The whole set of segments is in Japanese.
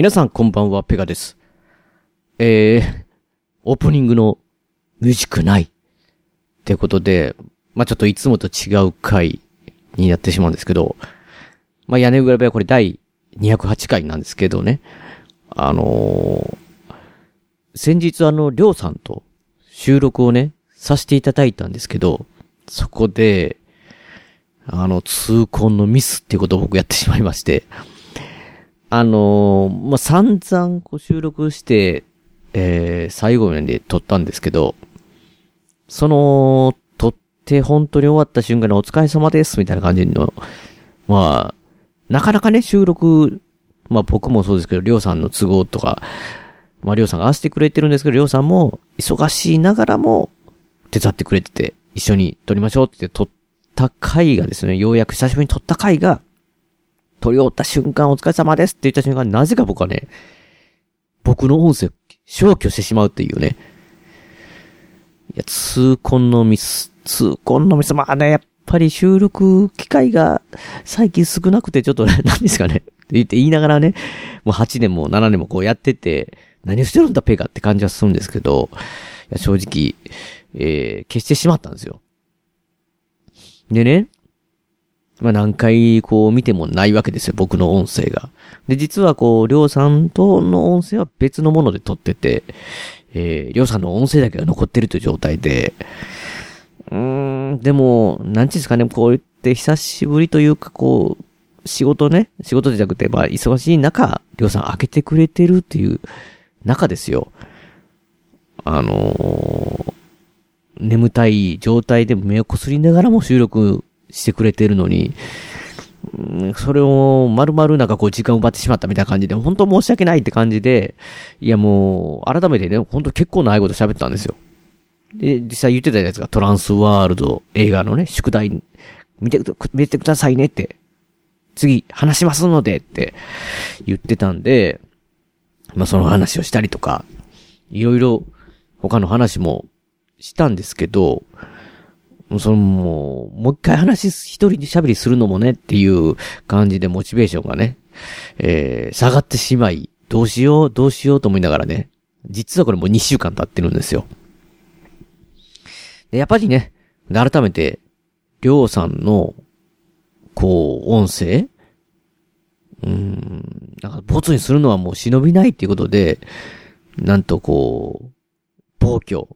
皆さんこんばんは、ペガです。えー、オープニングのミュージックない。ってことで、まあ、ちょっといつもと違う回になってしまうんですけど、まあ、屋根裏部屋これ第208回なんですけどね。あのー、先日あの、りょうさんと収録をね、させていただいたんですけど、そこで、あの、痛恨のミスっていうことを僕やってしまいまして、あのー、まあ、散々こう収録して、えー、最後まで撮ったんですけど、その、撮って本当に終わった瞬間にお疲れ様ですみたいな感じの、まあ、なかなかね、収録、まあ僕もそうですけど、りょうさんの都合とか、まありょうさんが合わせてくれてるんですけど、りょうさんも忙しいながらも手伝ってくれてて、一緒に撮りましょうって撮った回がですね、ようやく久しぶりに撮った回が、撮り終わった瞬間お疲れ様ですって言った瞬間、なぜか僕はね、僕の音声消去してしまうっていうね。いや、痛恨のミス、痛恨のミス、まあね、やっぱり収録機会が最近少なくてちょっと、何ですかねって言って言いながらね、もう8年も7年もこうやってて、何をしてるんだペガって感じはするんですけど、いや正直、えー、消してしまったんですよ。でね、まあ何回こう見てもないわけですよ、僕の音声が。で、実はこう、りょうさんとの音声は別のもので撮ってて、えー、りょうさんの音声だけが残ってるという状態で、うーん、でも、なんちですかね、こう言って久しぶりというか、こう、仕事ね、仕事じゃなくて、まあ、忙しい中、りょうさん開けてくれてるっていう中ですよ。あのー、眠たい状態で目をこすりながらも収録してくれてるのに、それを丸々なんかこう時間を奪ってしまったみたいな感じで、本当申し訳ないって感じで、いやもう、改めてね、本当結構長いこと喋ったんですよ。で、実際言ってたやつがトランスワールド映画のね、宿題、見て、見てくださいねって、次話しますのでって言ってたんで、まあその話をしたりとか、いろいろ他の話もしたんですけど、そのもう、もう一回話一人で喋りするのもねっていう感じでモチベーションがね、えー、下がってしまい、どうしよう、どうしようと思いながらね、実はこれもう2週間経ってるんですよ。で、やっぱりね、改めて、りょうさんの、こう、音声うん、なんか、ボツにするのはもう忍びないっていうことで、なんとこう、暴挙、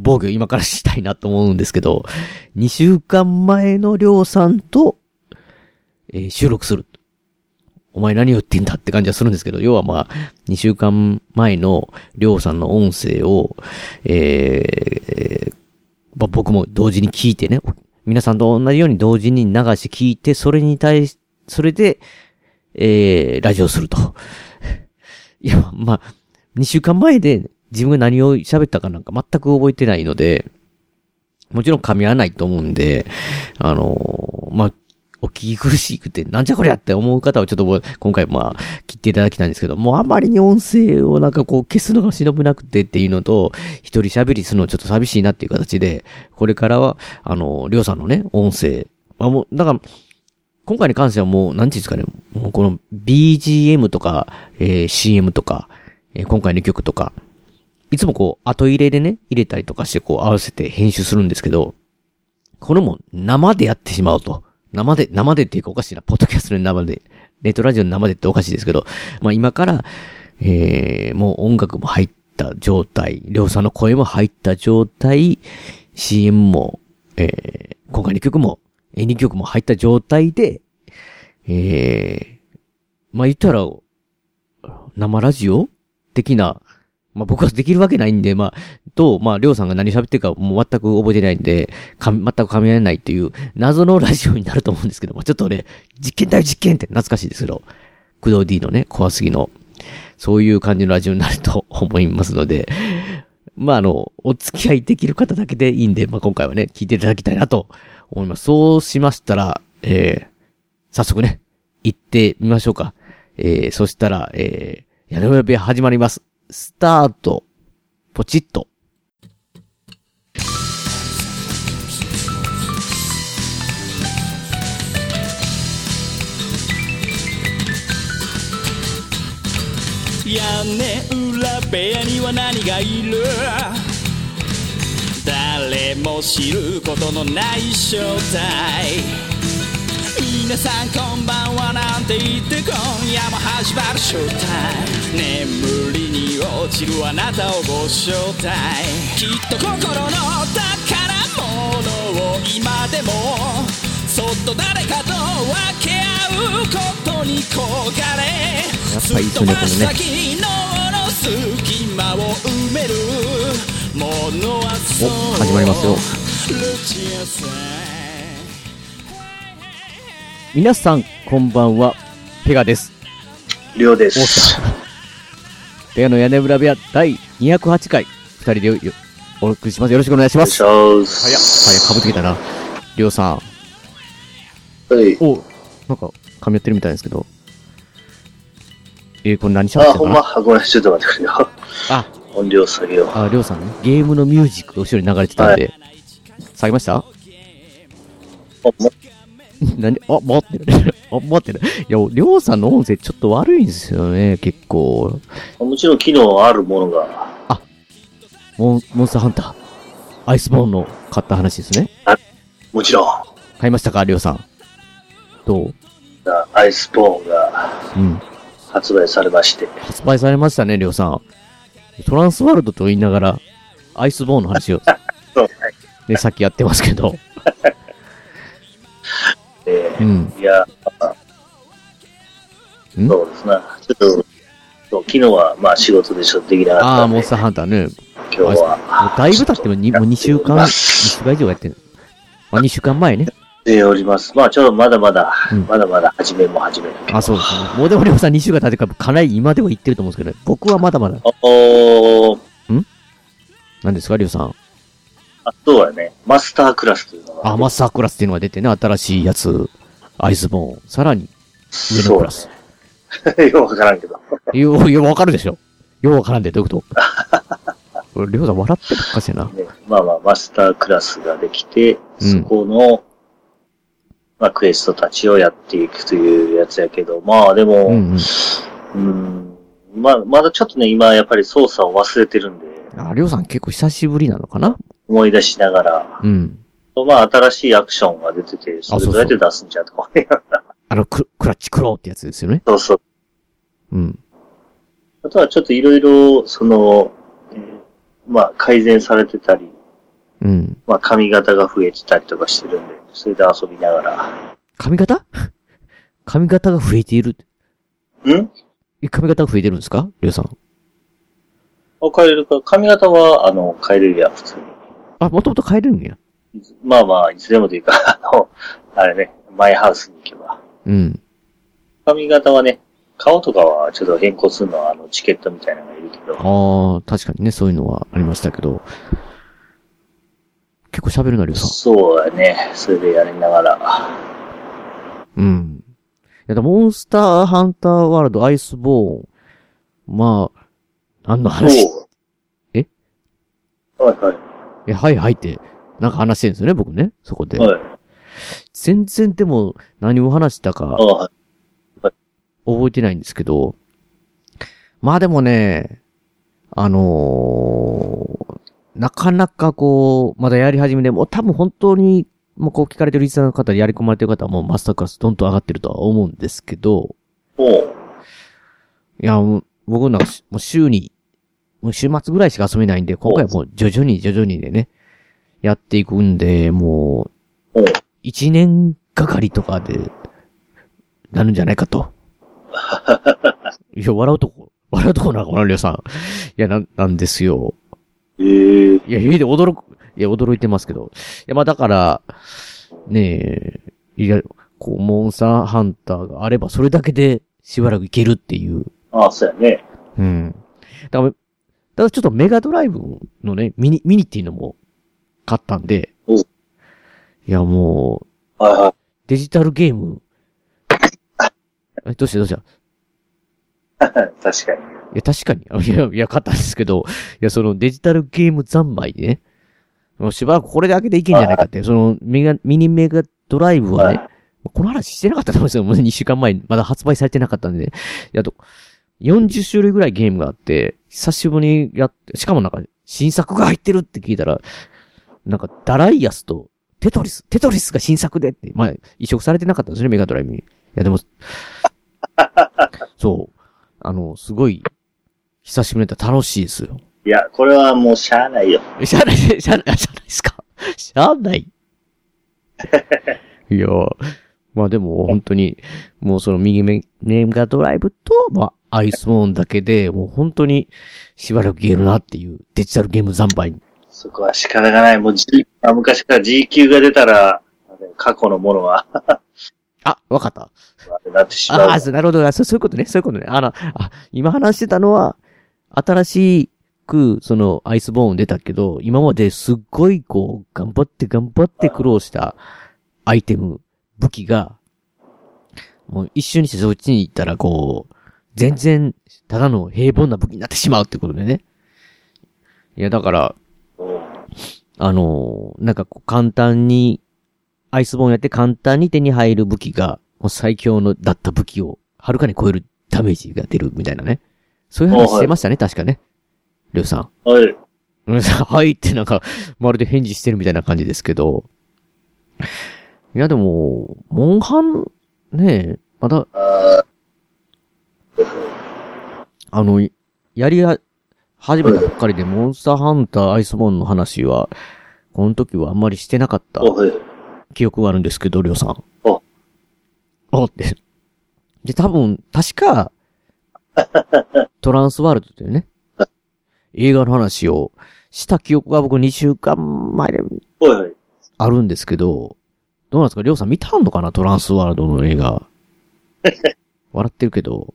防御今からしたいなと思うんですけど、2週間前のりょうさんと、えー、収録する。お前何を言ってんだって感じはするんですけど、要はまあ、2週間前のりょうさんの音声を、えー、まあ、僕も同時に聞いてね、皆さんと同じように同時に流し聞いて、それに対し、それで、えー、ラジオすると。いや、まあ、2週間前で自分が何を喋ったかなんか全く覚えてないので、もちろん噛み合わないと思うんで、あのー、まあ、お聞き苦しくて、なんじゃこりゃって思う方はちょっと今回まあ、切っていただきたいんですけど、もうあまりに音声をなんかこう消すのが忍ぶなくてっていうのと、一人喋りするのちょっと寂しいなっていう形で、これからは、あの、りょうさんのね、音声、まあもう、だから、今回に関してはもう、なんていうんですかね、もうこの BGM とか、えー、CM とか、えー、今回の曲とか、いつもこう、後入れでね、入れたりとかしてこう合わせて編集するんですけど、これも生でやってしまうと。生で、生でっていうかおかしいな。ポッドキャストの生で、ネットラジオの生でっておかしいですけど、まあ今から、えー、もう音楽も入った状態、りょうさんの声も入った状態、CM も、えー、今回の曲も、2曲も入った状態で、えー、まあ言ったら、生ラジオ的なまあ僕はできるわけないんで、まあ、と、まあ、りょうさんが何喋ってるかもう全く覚えてないんで、か、全く噛み合えないっていう謎のラジオになると思うんですけども、ちょっとね、実験だよ実験って懐かしいですけど、工藤 D のね、怖すぎの、そういう感じのラジオになると 思いますので、まああの、お付き合いできる方だけでいいんで、まあ今回はね、聞いていただきたいなと思います。そうしましたら、えー、早速ね、行ってみましょうか。えー、そしたら、えー、屋根裏部屋始まります。スタート、ポチッと。屋根裏部屋には何がいる？誰も知ることのない正体。皆さんこんばんはなんて言って今夜も始まるショータイム眠りに落ちるあなたをご招待きっと心の宝物を今でもそっと誰かと分け合うことに焦がれ。すっ飛ばした昨日の隙間を埋める。ものはそう。お始まりますよ。ルチアさん皆さん、こんばんは。ペガです。りょうでおす。ペガの屋根裏部屋第208回、二人でよよお送りします。よろしくお願いします。お願いします。早っ。早っ、かぶってきたな。りょうさん。はい。おなんか、噛み合ってるみたいですけど。えー、これ何しゃべっあ、てたかな？ほんま、あごめん、ちょっと待ってくれよ。あ、音量下げよう。あ、りょうさんね。ゲームのミュージックが後ろに流れてたんで。下げました？あも 何？あ、待ってる。あ、待ってる。いや、りょうさんの音声ちょっと悪いんですよね、結構。もちろん機能あるものが、モン、モンスターハンター。アイスボーンの買った話ですね。もちろん、買いましたか、りょうさん？どう？アイスボーンがうん。発売されまして。発売されましたね、りょうさん。トランスワールドと言いながら、アイスボーンの話を、そうね、さっきやってますけど。えうん。ーいや、ん？そうですな。ちょっと、昨日はまあ仕事でちょっとできなかああ、ったんでモンス、ターハンターね。今日は、もうだいぶ経ってもにもう2週間、2週間以上やってる。まあ、2週間前ね。でおります。まあちょっとまだまだ、うんまだまだ始めも始め。あ、そうですね。もうでもりょうさん2週間経ってからかなり今では言ってると思うんですけど、僕はまだまだ。おー、何ですか、りょうさん。あとはね、マスタークラスというのが。あ、マスタークラスっていうのが出てね、新しいやつ。アイスボーン。さらに、上のクラス。ね。よくわからんけど。よう、ようわかるでしょ。ようわからんで、どういうこと？りょうさん笑ってばっかしやな。ね、まあまあ、マスタークラスができて、うんそこの、まあ、クエストたちをやっていくというやつやけど、まあでも、うんうん。うん、まあ、まだちょっとね、今やっぱり操作を忘れてるんで、あ、りょうさん結構久しぶりなのかな？思い出しながら、うん。まあ、新しいアクションが出てて、それどうやって出すんじゃとか思いながら、あの、ククラッチクローってやつですよね。そうそう。うん。あとはちょっといろいろ、その、えーまあ、改善されてたり、うん。まあ、髪型が増えてたりとかしてるんで、それで遊びながら。髪型？髪型が増えている。ん？え髪型が増えてるんですか？りょうさん。あ変えれるか髪型は、あの、変えれるやん、普通に。あ、もともと変えれるんや。まあまあ、いつでもというか、あの、あれね、マイハウスに行けば。うん。髪型はね、顔とかはちょっと変更するのは、あの、チケットみたいなのがいるけど。ああ、確かにね、そういうのはありましたけど。結構喋るな、りょうさん。そうやね。それでやりながら。うん。いや、だモンスターハンターワールドアイスボーン。まあ、何の話？え？はいはい。え、はいはいって、なんか話してるんですよね、僕ね。そこで。はい。全然でも何を話したか覚えてないんですけど。まあでもね、あのーなかなかこう、まだやり始めでもう多分本当に、もうこう聞かれてるリスナーの方でやり込まれてる方はもうマスタークラスどんどん上がってるとは思うんですけど、おういや、僕なんかしもう週に、もう週末ぐらいしか遊べないんで、今回はもう徐々に徐々にでね、やっていくんで、もう、一年がかりとかで、なるんじゃないかと。いや、笑うとこ、笑うとこな、このりょうさん。いや、なん、なんですよ。ええいや、家で驚く、いや、驚いてますけど。いや、まあだから、ねえ、いや、こう、モンスターハンターがあれば、それだけでしばらくいけるっていう。ああ、そうやね。うん。だから、ただちょっとメガドライブのね、ミニ、ミニっていうのも買ったんで、おいや、もう、はいはい。デジタルゲーム、えどうしたどうした？確かに。いや、確かに。あいや、いや、買ったんですけど、いや、そのデジタルゲーム三昧でね、もうしばらくこれだけでいけんじゃないかって、そのメガ、ミニメガドライブはね、この話してなかったと思うんですよ。もう2週間前にまだ発売されてなかったんで。いや、と、40種類ぐらいゲームがあって、久しぶりにやって、しかもなんか、新作が入ってるって聞いたら、なんか、ダライアスと、テトリス、テトリスが新作でって、まあ、移植されてなかったんですね、メガドライブに。いや、でも、そう。あの、すごい、久しぶりにやったら楽しいですよ。いや、これはもうしゃあないよ。えしゃあない、しゃあない、あしゃあないですか？しゃあない。いや、まあでも本当に、もうその右目、ネガドライブと、まあ、アイスボーンだけで、もう本当にしばらくゲームなっていうデジタルゲーム惨敗に。そこは仕方がない。もう G、あ昔から G 級が出たら、過去のものは、あ、わかった。なってしまう。ああ、なるほど。そうそういうことね。そういうことね。あの、あ、今話してたのは、新しく、その、アイスボーン出たけど、今まですっごい、こう、頑張って頑張って苦労したアイテム、武器が、もう一瞬にしてそっちに行ったら、こう、全然、ただの平凡な武器になってしまうってことでね。いや、だから、うんあのーなんかこう簡単に、アイスボーンやって簡単に手に入る武器が、もう最強のだった武器を、はるかに超えるダメージが出るみたいなね。そういう話してましたね、確かね。りょうさん。はい。うんはいってなんか、まるで返事してるみたいな感じですけど。いやでも、モンハン、ねえ、まだ、ああの、やりや、始めたばっかりでモンスターハンターアイスボーンの話は、この時はあんまりしてなかった。記憶があるんですけど、りょうさん。ああって。で、多分、確か、トランスワールドというね、映画の話をした記憶が僕2週間前で。あるんですけど、どうなんですか？りょうさん見たんのかな？トランスワールドの映画。笑ってるけど。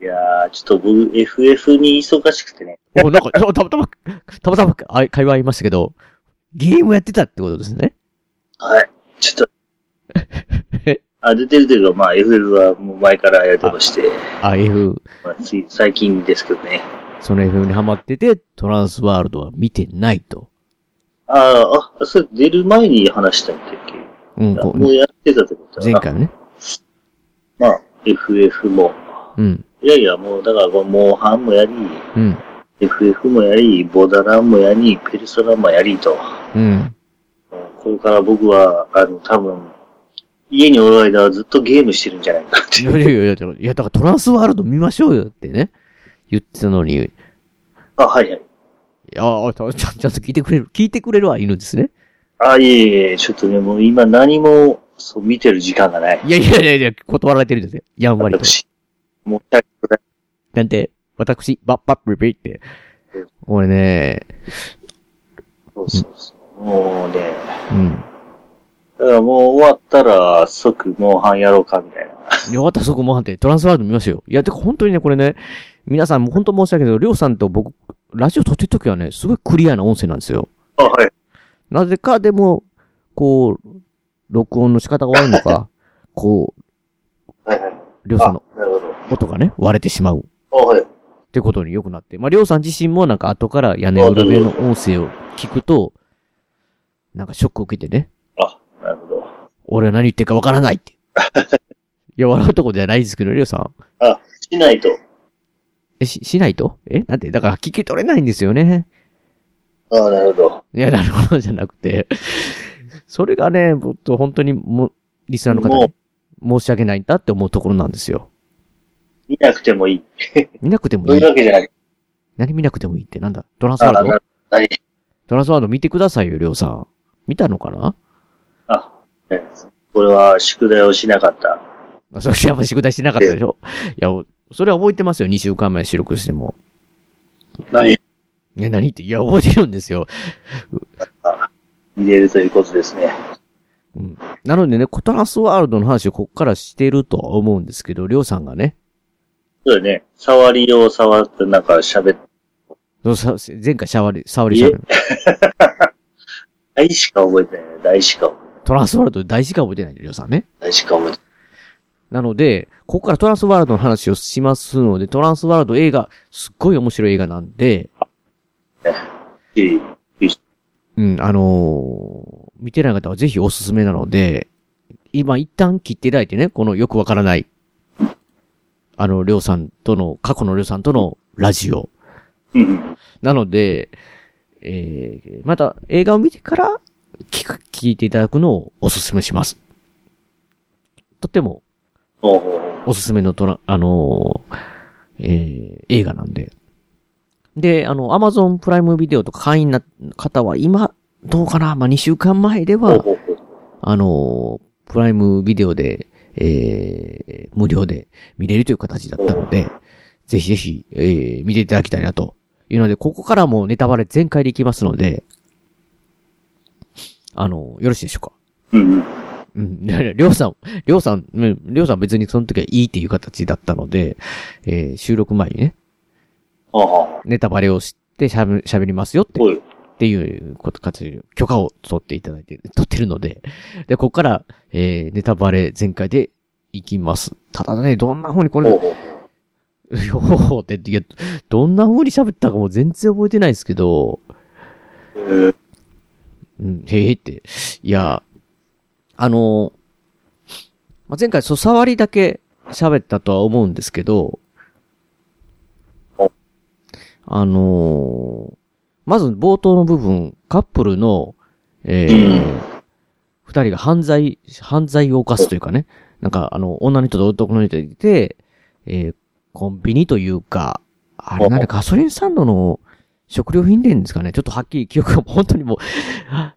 いやー、ちょっと僕、FF に忙しくてね。お、なんか、たまたま、たまたまあ会話ありましたけど、ゲームやってたってことですね？はい。ちょっと。あ、出てるというか、まあ、FF はもう前からやってまして、あ、F、まあ、最近ですけどね。その FM にハマってて、トランスワールドは見てないと。あーあ、それ出る前に話したんだっけうん、こもうやってたってことだな。前回のね。まあ、FF も。うん、いやいや、もう、だから、モンハンもやり、うん、FF もやり、ボダランもやり、ペルソナもやりと。うん。これから僕は、あの、多分、家におる間はずっとゲームしてるんじゃないかなってい。やいやいやいや、いや、だからトランスワールド見ましょうよってね。言ってたのに、いあ、はいはい。やーちゃんと聞いてくれる、聞いてくれるはいるんですね。あ、いえいえ、ちょっとね、もう今何も、そう、見てる時間がない。いやいやいやいや、断られてるんですよ。やんわりと。私。もう、100くらいなんて、私、バッバッブリビって。俺ね、そうそうそう。もうね、うん。だからもう終わったら、即モンハンやろうか、みたいな。よかった、そこもはんって、トランスワールド見ましょうよ。いや、てか本当にね、これね、皆さんも本当申し訳ないけど、りょうさんと僕、ラジオ撮ってる時はね、すごいクリアな音声なんですよ。あ、はい。なぜかでも、こう、録音の仕方が悪いのか、こう、はいはい。りょうさんのあ、なるほど。音がね、割れてしまう。あ、はい。ってことに良くなって。まあ、りょうさん自身もなんか後から屋根裏部の音声を聞くと、なんかショックを受けてね、あ、なるほど。俺は何言ってるかわからないって。いや、笑うとこじゃないですけど、りょうさん。あ、しないと。え、し、しないと？え？なんでだから聞き取れないんですよね。あ、なるほど。いや、なるほどじゃなくて。それがね、僕と本当にも、リスナーの方に申し訳ないんだって思うところなんですよ。見なくてもいい。見なくてもそういい。わけじゃない。何見なくてもいいってなんだ？トランスワールドはい。トランスワールド見てくださいよ、りょうさん。見たのかな？あ、ねこれは宿題をしなかった。あそれやっぱ宿題しなかったでしょ？いや、それは覚えてますよ、2週間前収録しても。何え、何って、いや、覚えてるんですよ。入れるということですね。うん。なのでね、トランスワールドの話をこっからしてるとは思うんですけど、りょうさんがね、そうだね。触りを触ってなんか喋って、そうさ前回触りしゃべる。大しか覚えてないね。大しか覚えてない。トランスワールド大事か覚えてないりょうさんね。大しか覚えてない。なので、ここからトランスワールドの話をしますので、トランスワールド映画、すっごい面白い映画なんで、うん、あのー見てない方はぜひおすすめなので、今一旦切っていただいてね、このよくわからない、あの、りょうさんとの、過去のりょうさんとのラジオ。なので、えー、また映画を見てから聞く、聞いていただくのをお勧めします。とってもおすすめのトラ、あのーえー映画なんで。で、あの、アマゾンプライムビデオとか会員な方は今、どうかな？まあ、2週間前では、あのープライムビデオで、えー無料で見れるという形だったので、ぜひぜひ、えー見ていただきたいなというので、ここからもネタバレ全開でいきますので、あのよろしいでしょうか？うんうん。りょうさん、りょうさん、うんりょうさん別にその時はいいっていう形だったので、えー収録前にね、ネタバレをして喋喋りますよって。っていうことかつ、許可を取っていただいて、取ってるので、で、ここから、えーネタバレ全開でいきます。ただね、どんな風にこれ、よーって、いや、どんな風に喋ったかも全然覚えてないですけど、えーうん、へえって。いや、あの、まあ、前回、そう、触りだけ喋ったとは思うんですけどお、あのまず冒頭の部分、カップルの、えうー、二人が犯罪、犯罪を犯すというかね、なんか、あの、女の人と男の人がいて、えー、コンビニというか、あれなんでガソリンスタンドの食料品店ですかね。ちょっとはっきり記憶が本当にも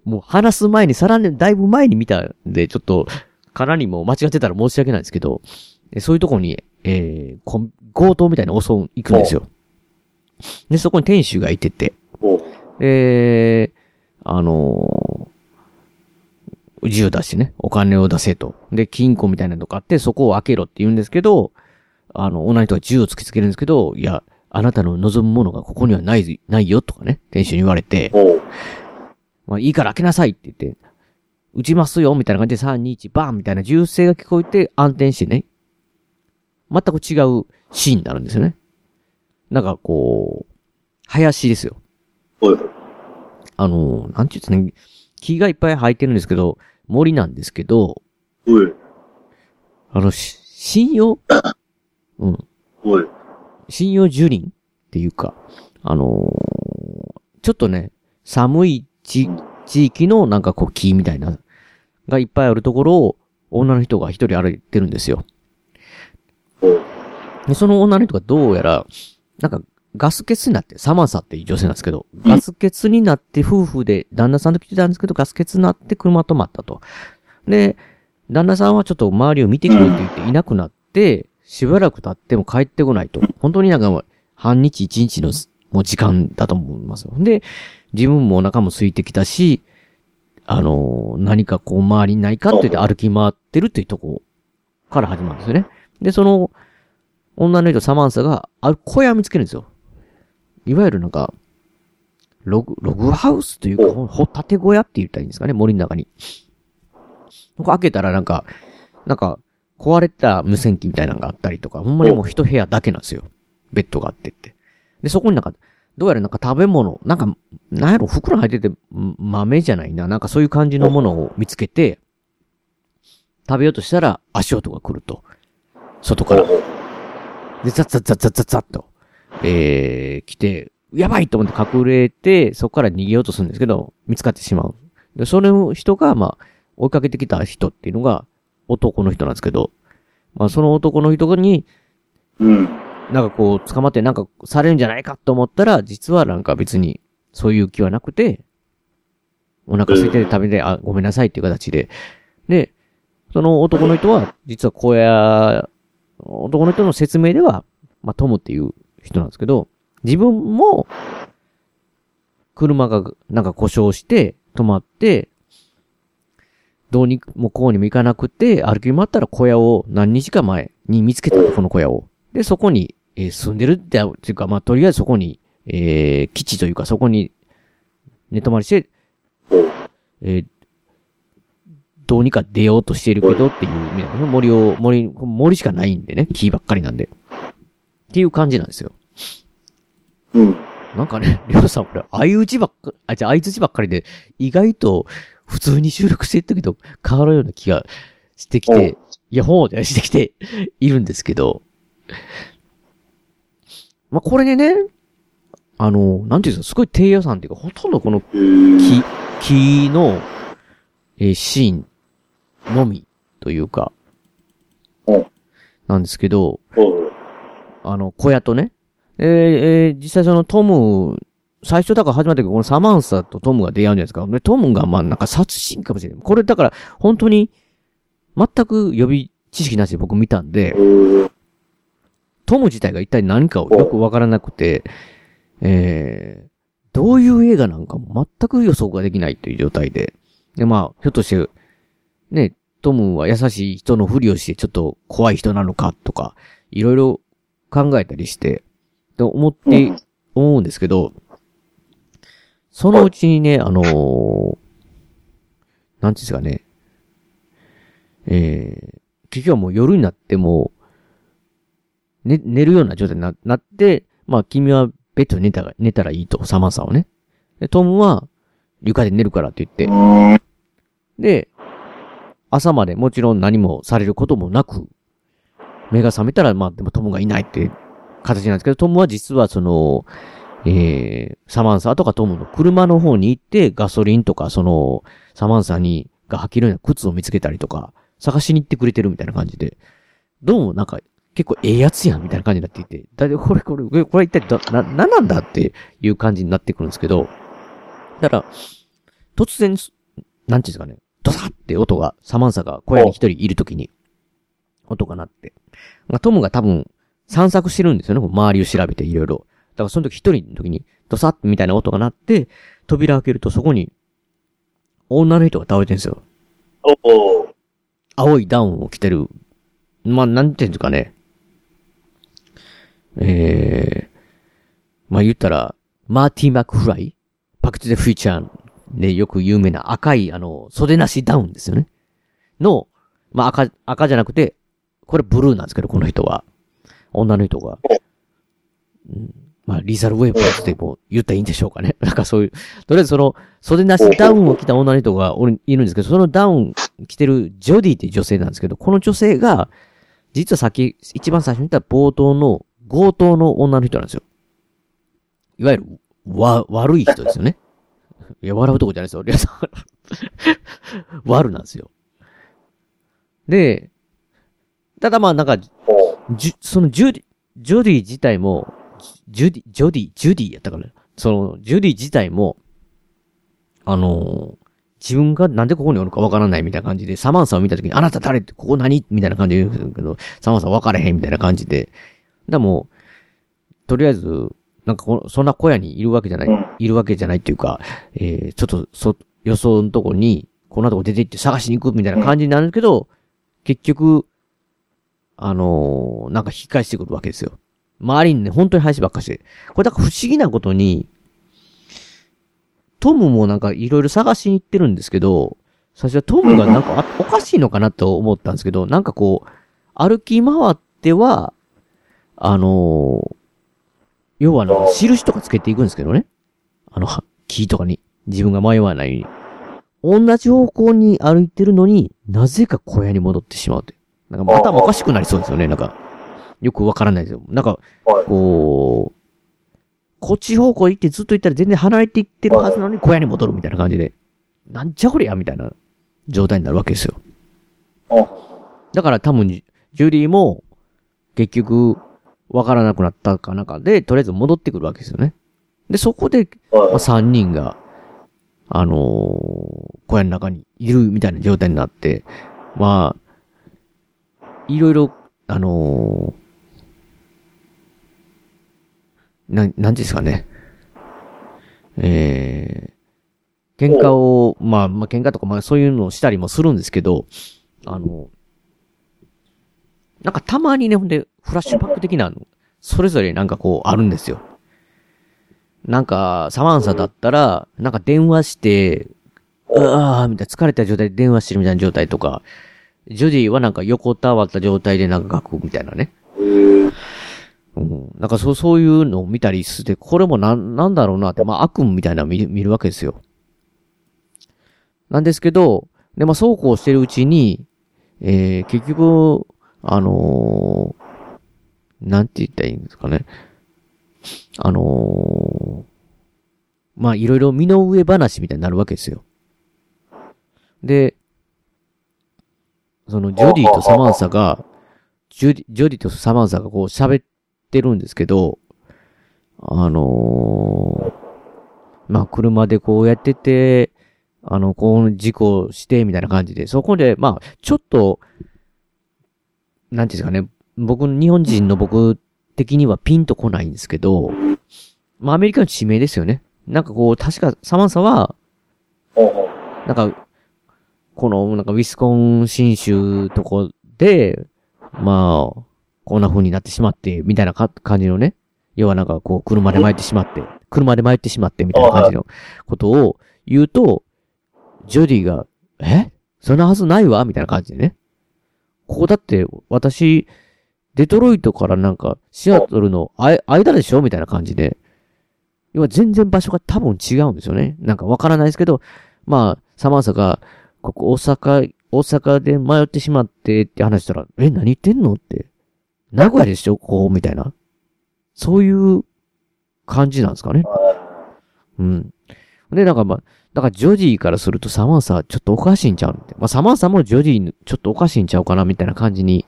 う、もう話す前に、さらにだいぶ前に見たんで、ちょっと、かなりもう間違ってたら申し訳ないですけど、えそういうとこに、えー、強盗みたいに襲う、行くんですよ。で、そこに店主がいてて、で、あのー銃出してね、お金を出せと。で、金庫みたいなのがあって、そこを開けろって言うんですけど、あの、女の人が銃を突きつけるんですけど、いや、あなたの望むものがここにはない、ないよとかね、店主に言われて、まあいいから開けなさいって言って、撃ちますよみたいな感じで3、2、1、バンみたいな銃声が聞こえて暗転してね、全く違うシーンになるんですよね。なんかこう、林ですよ。おい。あの、なんていうんですかね、木がいっぱい生えてるんですけど、森なんですけど、おい。あの、し信用？うん。おい。信用樹林っていうか、あのーちょっとね、寒い地、地域のなんかこう木みたいな、がいっぱいあるところを、女の人が一人歩いてるんですよ。で、その女の人がどうやら、なんか、ガス欠になって、サマンサっていう女性なんですけど、ガス欠になって夫婦で、旦那さんと来てたんですけど、ガス欠になって車止まったと。で、旦那さんはちょっと周りを見てくれって言っていなくなって、しばらく経っても帰ってこないと。本当になんかもう半日一日のもう時間だと思いますよ。で、自分もお腹も空いてきたし、あのー何かこう周りにないかって言って歩き回ってるっていうとこから始まるんですよね。で、その、女の人サマンサが、ある小屋を見つけるんですよ。いわゆるなんか、ログ、ログハウスというか、ほ、ほ建て小屋って言ったらいいんですかね、森の中に。ここ開けたらなんか、なんか、壊れた無線機みたいなのがあったりとか、ほんまにもう一部屋だけなんですよ。ベッドがあってって。で、そこになんか、どうやらなんか食べ物、なんか、なんやろ、袋入ってて、ん豆じゃないな、なんかそういう感じのものを見つけて、食べようとしたら足音が来ると。外から。で、ザッザッザッザッザッザッと、えー、来て、やばいと思って隠れて、そこから逃げようとするんですけど、見つかってしまう。で、その人が、まあ、追いかけてきた人っていうのが、男の人なんですけど、まあ、その男の人に、うん。なんかこう、捕まってなんかされるんじゃないかと思ったら、実はなんか別に、そういう気はなくて、お腹空いてて食べて、あ、ごめんなさいっていう形で。で、その男の人は、実は小屋、男の人の説明では、まあ、トムっていう人なんですけど、自分も、車がなんか故障して、止まって、どうにもこうにもいかなくて、歩き回ったら小屋を何日か前に見つけたのこの小屋を。で、そこに、えー住んでるって、っていうか、まあ、とりあえずそこに、えー基地というか、そこに寝泊まりして、えーどうにか出ようとしてるけどっていう、みたいな森を、森、森しかないんでね、木ばっかりなんで。っていう感じなんですよ。うん。なんかね、りょうさんこれ、相打ちばっか、あ、じゃあ相打ちばっかりで、意外と普通に収録してる時と変わるような気がしてきて、いや、ほうでしてきているんですけど、まあ、これでね、あの、なんていうんですか、すごい低予算っていうか、ほとんどこのえー、木、木の、えーシーンのみというか、うんなんですけど、あの、小屋とね、えーえー実際そのトム、最初だから始まったけど、このサマンサとトムが出会うんじゃないですか。で、トムがまあなんか殺人かもしれない。これだから、本当に、全く予備知識なしで僕見たんでえ、ー、トム自体が一体何かをよくわからなくて、えー、どういう映画なんかも全く予想ができないという状態で。で、まあ、ひょっとして、ね、トムは優しい人のふりをしてちょっと怖い人なのかとか、いろいろ考えたりして、と思って、うん思うんですけど、そのうちにね、あのーなんですかね、えー、結局はもう夜になっても、ね、寝るような状態にななって、まあ君はベッドで寝たら、寝たらいいと、サマンサはね。で、トムは床で寝るからって言って。で、朝までもちろん何もされることもなく、目が覚めたら、まあでもトムがいないって形なんですけど、トムは実はその、えー、サマンサとかトムの車の方に行って、ガソリンとか、その、サマンサに、が履けるような靴を見つけたりとか、探しに行ってくれてるみたいな感じで、どうもなんか、結構ええやつやんみたいな感じになっていて、だってこれこれ、これこれ一体ど、な、なんなんだっていう感じになってくるんですけど、だから、突然、なんていうんですかね、ドサって音が、サマンサが小屋に一人いるときに、音が鳴って。まあトムが多分、散策してるんですよね、周りを調べていろいろ。だからその時一人の時に、ドサッみたいな音が鳴って、扉開けるとそこに、女の人が倒れてるんですよ。おお。青いダウンを着てる。まあ、なんていうんですかね。ええまあ言ったら、マーティー・マックフライ？バックトゥザフューチャーでよく有名な赤い、あの、袖なしダウンですよね。の、まあ赤、赤じゃなくて、これブルーなんですけど、この人は。女の人が。うん、まあ、リザル・ウェイブっても言ったらいいんでしょうかね。なんかそういう、とりあえずその、袖なしダウンを着た女の人が俺いるんですけど、そのダウン着てるジョディって女性なんですけど、この女性が、実はさっき、一番最初に言った冒頭の強盗の女の人なんですよ。いわゆる、わ、悪い人ですよね。いや、笑うとこじゃないですよ。皆さん。悪なんですよ。で、ただまあなんか、じゅ、そのジュディ、ジョディ自体も、ジュディ、ジョディ、ジュディやったから、その、ジュディ自体も、あのー自分がなんでここにおるかわからないみたいな感じで、サマンサを見たときに、あなた誰って、ここ何みたいな感じで言うんですけど、サマンサ分かれへんみたいな感じで。でもう、とりあえず、なんかこの、そんな小屋にいるわけじゃない、うんいるわけじゃないっていうか、えー、ちょっと、そ、予想のとこに、こんなとこ出て行って探しに行くみたいな感じになるんですけど、結局、あのーなんか引き返してくるわけですよ。周りにね、本当に話ばっかして。これだから不思議なことに、トムもなんかいろいろ探しに行ってるんですけど、最初はトムがなんかあおかしいのかなと思ったんですけど、なんかこう、歩き回っては、あのー要はあの、印とかつけていくんですけどね。あの、は木とかに、自分が迷わないように。同じ方向に歩いてるのに、なぜか小屋に戻ってしまうって。なんか頭おかしくなりそうですよね、なんか。よくわからないですよ。なんか、はいこう、こっち方向行ってずっと行ったら全然離れていってるはずなのに小屋に戻るみたいな感じで。なんじゃこりゃみたいな状態になるわけですよ。おだから多分、ジュリーも、結局、わからなくなったかなんかで、とりあえず戻ってくるわけですよね。で、そこで、まあ、はい。3人が、あのー小屋の中にいるみたいな状態になって、まあ、いろいろ、あのーなん、なんですかね。えー、喧嘩を、まあ、まあ、喧嘩とか、まあ、そういうのをしたりもするんですけど、あの、なんかたまにね、ほんで、フラッシュバック的な、それぞれなんかこう、あるんですよ。なんか、サマンサだったら、なんか電話して、うわーみたいな、疲れた状態で電話してるみたいな状態とか、ジョディはなんか横たわった状態でなんか書くみたいなね。うん。なんかそう、そういうのを見たりして、これもなん、なんだろうなって、まあ悪夢みたいなの見る見るわけですよ。なんですけど、で、まあそうこうしてるうちに、えー、結局、あのーなんて言ったらいいんですかね。あのー、まあ、いろいろ身の上話みたいになるわけですよ。で、その、ジョディとサマンサが、ジョディ、ジョディとサマンサがこう喋ってるんですけど、あのー、まあ、車でこうやってて、あの、こう事故して、みたいな感じで、そこで、まあ、ちょっと、なんていうんですかね、僕、日本人の僕的にはピンとこないんですけど、まあ、アメリカの地名ですよね。なんかこう、確かサマンサは、なんか、この、なんかウィスコン新州とこで、まあ、こんな風になってしまって、みたいな感じのね。要はなんかこう、車で参ってしまって、車で参ってしまって、みたいな感じのことを言うと、ジョディが、え？そんなはずないわみたいな感じでね。ここだって、私、デトロイトからなんか、シアトルのあ間でしょみたいな感じで。要は全然場所が多分違うんですよね。なんかわからないですけど、まあ、サマンサが、ここ大阪、大阪で迷ってしまってって話したら、え、何言ってんのって。名古屋でしょこう、みたいな。そういう感じなんですかね。うん。で、なんかまあ、だからジョディからするとサマンサはちょっとおかしいんちゃうって。まあサマンサもジョディちょっとおかしいんちゃうかなみたいな感じに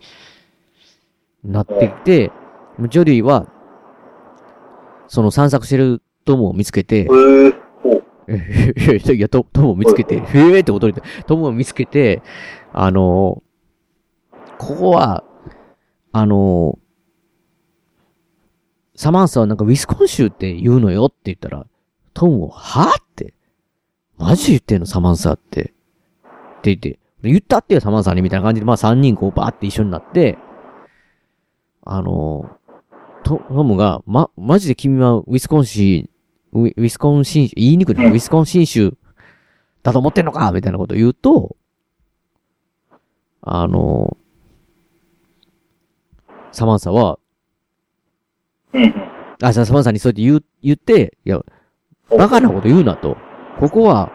なってきて、ジョディは、その散策してる友を見つけて、えー、ほう。えいや、と、友を見つけて、へえ ーって驚いて、友を見つけて、あのここは、あのサマンサはなんかウィスコン州って言うのよって言ったら、トムも、はって。マジ言ってんのサマンサって。って言って、言ったってよサマンサにみたいな感じで、まあ三人こうバーって一緒になって、あのトトムが、ま、マジで君はウィスコンシー、ウィスコンシン州、言いにくいな、ウィスコンシン州だと思ってんのか？みたいなことを言うと、あのサマンサは。あ、じゃあサマンサにそうやって言う、言って、いや、バカなこと言うなと。ここは、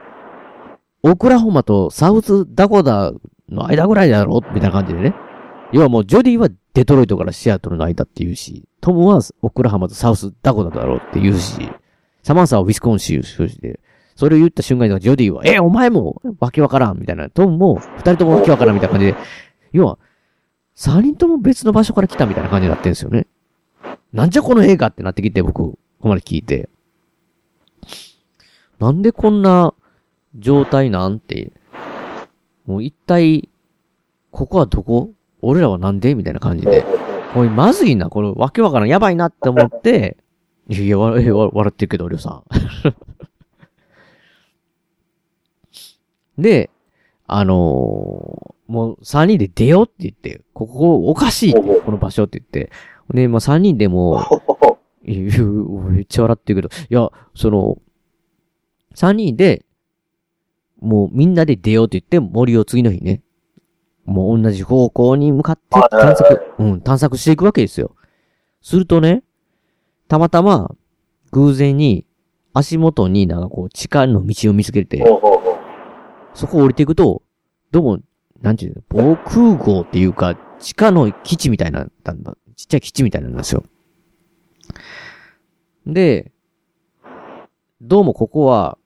オクラホマとサウスダコタの間ぐらいだろ？みたいな感じでね。要はもうジョディはデトロイトからシアトルの間って言うし、トムはオクラハマとサウスダコダだろうって言うし、サマンサはウィスコンシンで、それを言った瞬間にジョディは、え、お前もわけわからんみたいな。トムも二人ともわけわからんみたいな感じで、要は、三人とも別の場所から来たみたいな感じになってるんですよね。なんじゃこの映画ってなってきて、僕、ここまで聞いて。なんでこんな状態なんて。もう一体、ここはどこ俺らはなんでみたいな感じで。おい、まずいな、これ、わけわからん、やばいなって思って、いや、笑 笑ってるけど、りょうさん。で、あのーもう三人で出ようって言って、ここおかしいって、この場所って言って。で、まあ三人でも、めっちゃ笑ってるけど、いや、その、三人で、もうみんなで出ようって言って森を次の日ね、もう同じ方向に向かって探索、うん、探索していくわけですよ。するとね、たまたま、偶然に、足元になんかこう地下の道を見つけて。そこを降りていくと、どうも、なんていうの、防空壕っていうか、地下の基地みたいな、なんだ、ちっちゃい基地みたいなんですよ。で、どうもここは、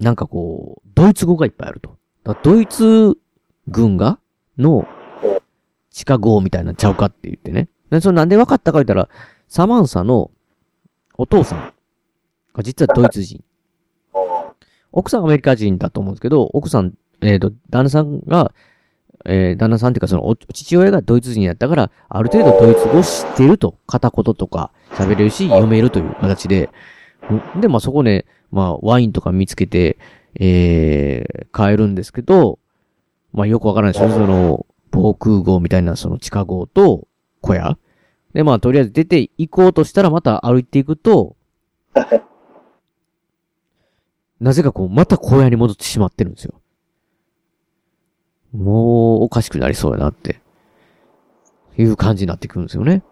なんかこう、ドイツ語がいっぱいあると。ドイツ軍が、の、地下壕みたいなちゃうかって言ってね。で、それなんで分かったか言ったら、サマンサのお父さんが実はドイツ人。奥さんアメリカ人だと思うんですけど、奥さん、えっ、と、旦那さんが、えー旦那さんっていうかその、お父親がドイツ人やったから、ある程度ドイツ語を知ってると。片言とか喋れるし、読めるという形で。で、まあそこね、まあワインとか見つけて、えー、帰るんですけど、まあよくわからないですよ。その、防空壕みたいなその地下壕と小屋。で、まあとりあえず出て行こうとしたらまた歩いていくと、なぜかこう、また小屋に戻ってしまってるんですよ。もう、おかしくなりそうやなって。いう感じになってくるんですよね。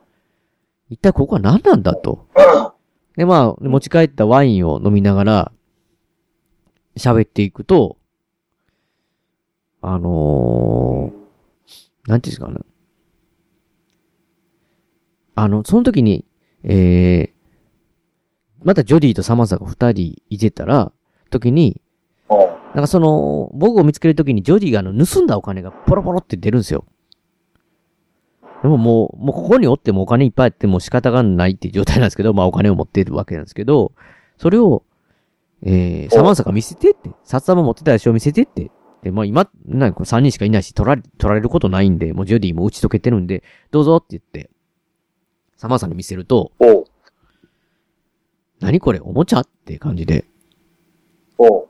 一体ここは何なんだと。で、まあ、持ち帰ったワインを飲みながら、喋っていくと、あのー、なんていうんですかね。あの、その時に、えー、またジョディとサマンサが二人いてたら、時に、なんかその、僕を見つける時にジョディがあの、盗んだお金がポロポロって出るんですよ。でももう、もうここにおってもお金いっぱいあっても仕方がないっていう状態なんですけど、まあお金を持ってるわけなんですけど、それを、えー、サマンサが見せてって、札束持ってたでしょ見せてって。で、まあ今、なんか3人しかいないし、取られ、取られることないんで、もうジョディも打ち解けてるんで、どうぞって言って、サマンサに見せると、おう。何これ？おもちゃ？って感じで。おう。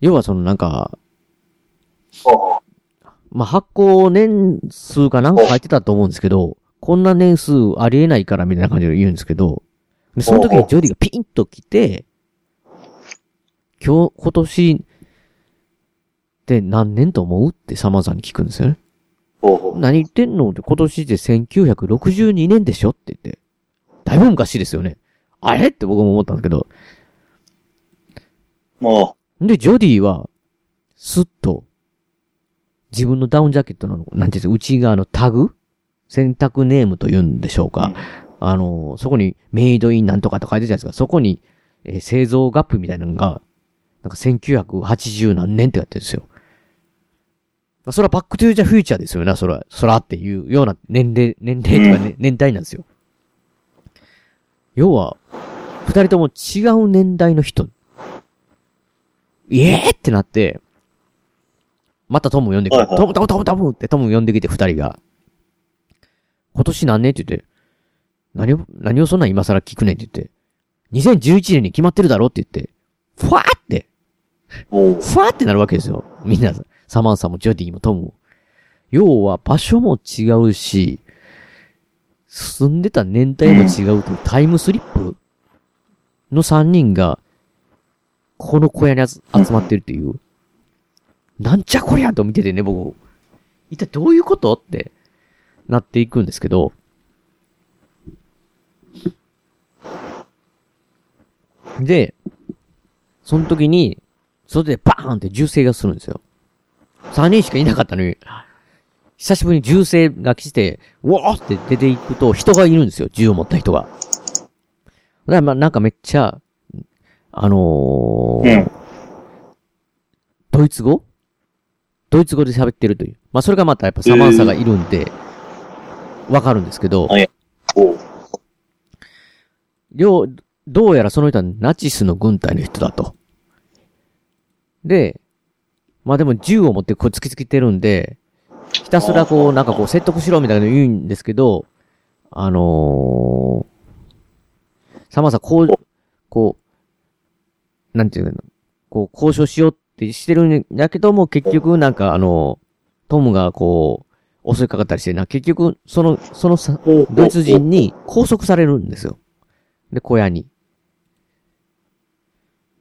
要はそのなんか、おう。まあ、発行年数かなんか書いてたと思うんですけど、こんな年数ありえないからみたいな感じで言うんですけど、でその時にジョディがピンと来て、今日、今年って何年と思うってサマーさんに聞くんですよね。おう。何言ってんのって今年で1962年でしょって言って。だいぶ昔ですよね。あれ？って僕も思ったんですけど。もで、ジョディは、スッと、自分のダウンジャケットの、なんていうんですか、内側のタグ？洗濯ネームと言うんでしょうか。あの、そこにメイドインなんとかと書いてるじゃないですか。そこに、えー製造月日みたいなのが、なんか1980何年ってやってるんですよ。まあそれはバックトゥーザフューチャーですよね。それは、そらっていうような年齢、年齢とか、ね年代なんですよ。要は、二人とも違う年代の人。イエーってなって、またトム呼んでくる。トムトムトムトムってトム呼んできて二人が。今年何年って言って、何を、何をそんなん今更聞くねんって言って、2011年に決まってるだろって言って、ふわーって。ふわーってなるわけですよ。みんな、サマンサもジョディもトムも。要は場所も違うし、住んでた年代も違うというタイムスリップの三人が、この小屋に集集まってるっていう。なんちゃこりゃと見ててね、僕。一体どういうことってなっていくんですけど。で、その時に、外でバーンって銃声がするんですよ。三人しかいなかったのに、久しぶりに銃声が来て、うわーって出ていくと人がいるんですよ、銃を持った人が。だからまあなんかめっちゃ、あのーうんドイツ語？ドイツ語で喋ってるという。まあそれがまたやっぱサマンサがいるんで、わかるんですけど。両、どうやらその人はナチスの軍隊の人だと。で、まあでも銃を持ってこう突きつけてるんで、ひたすらこう、なんかこう説得しろみたいなの言うんですけど、あのー、さまさこう、こう、なんていうの、こう交渉しようってしてるんだけども、結局なんかあの、トムがこう、襲いかかったりしてな、結局、その、そのさ、ドイツ人に拘束されるんですよ。で、小屋に。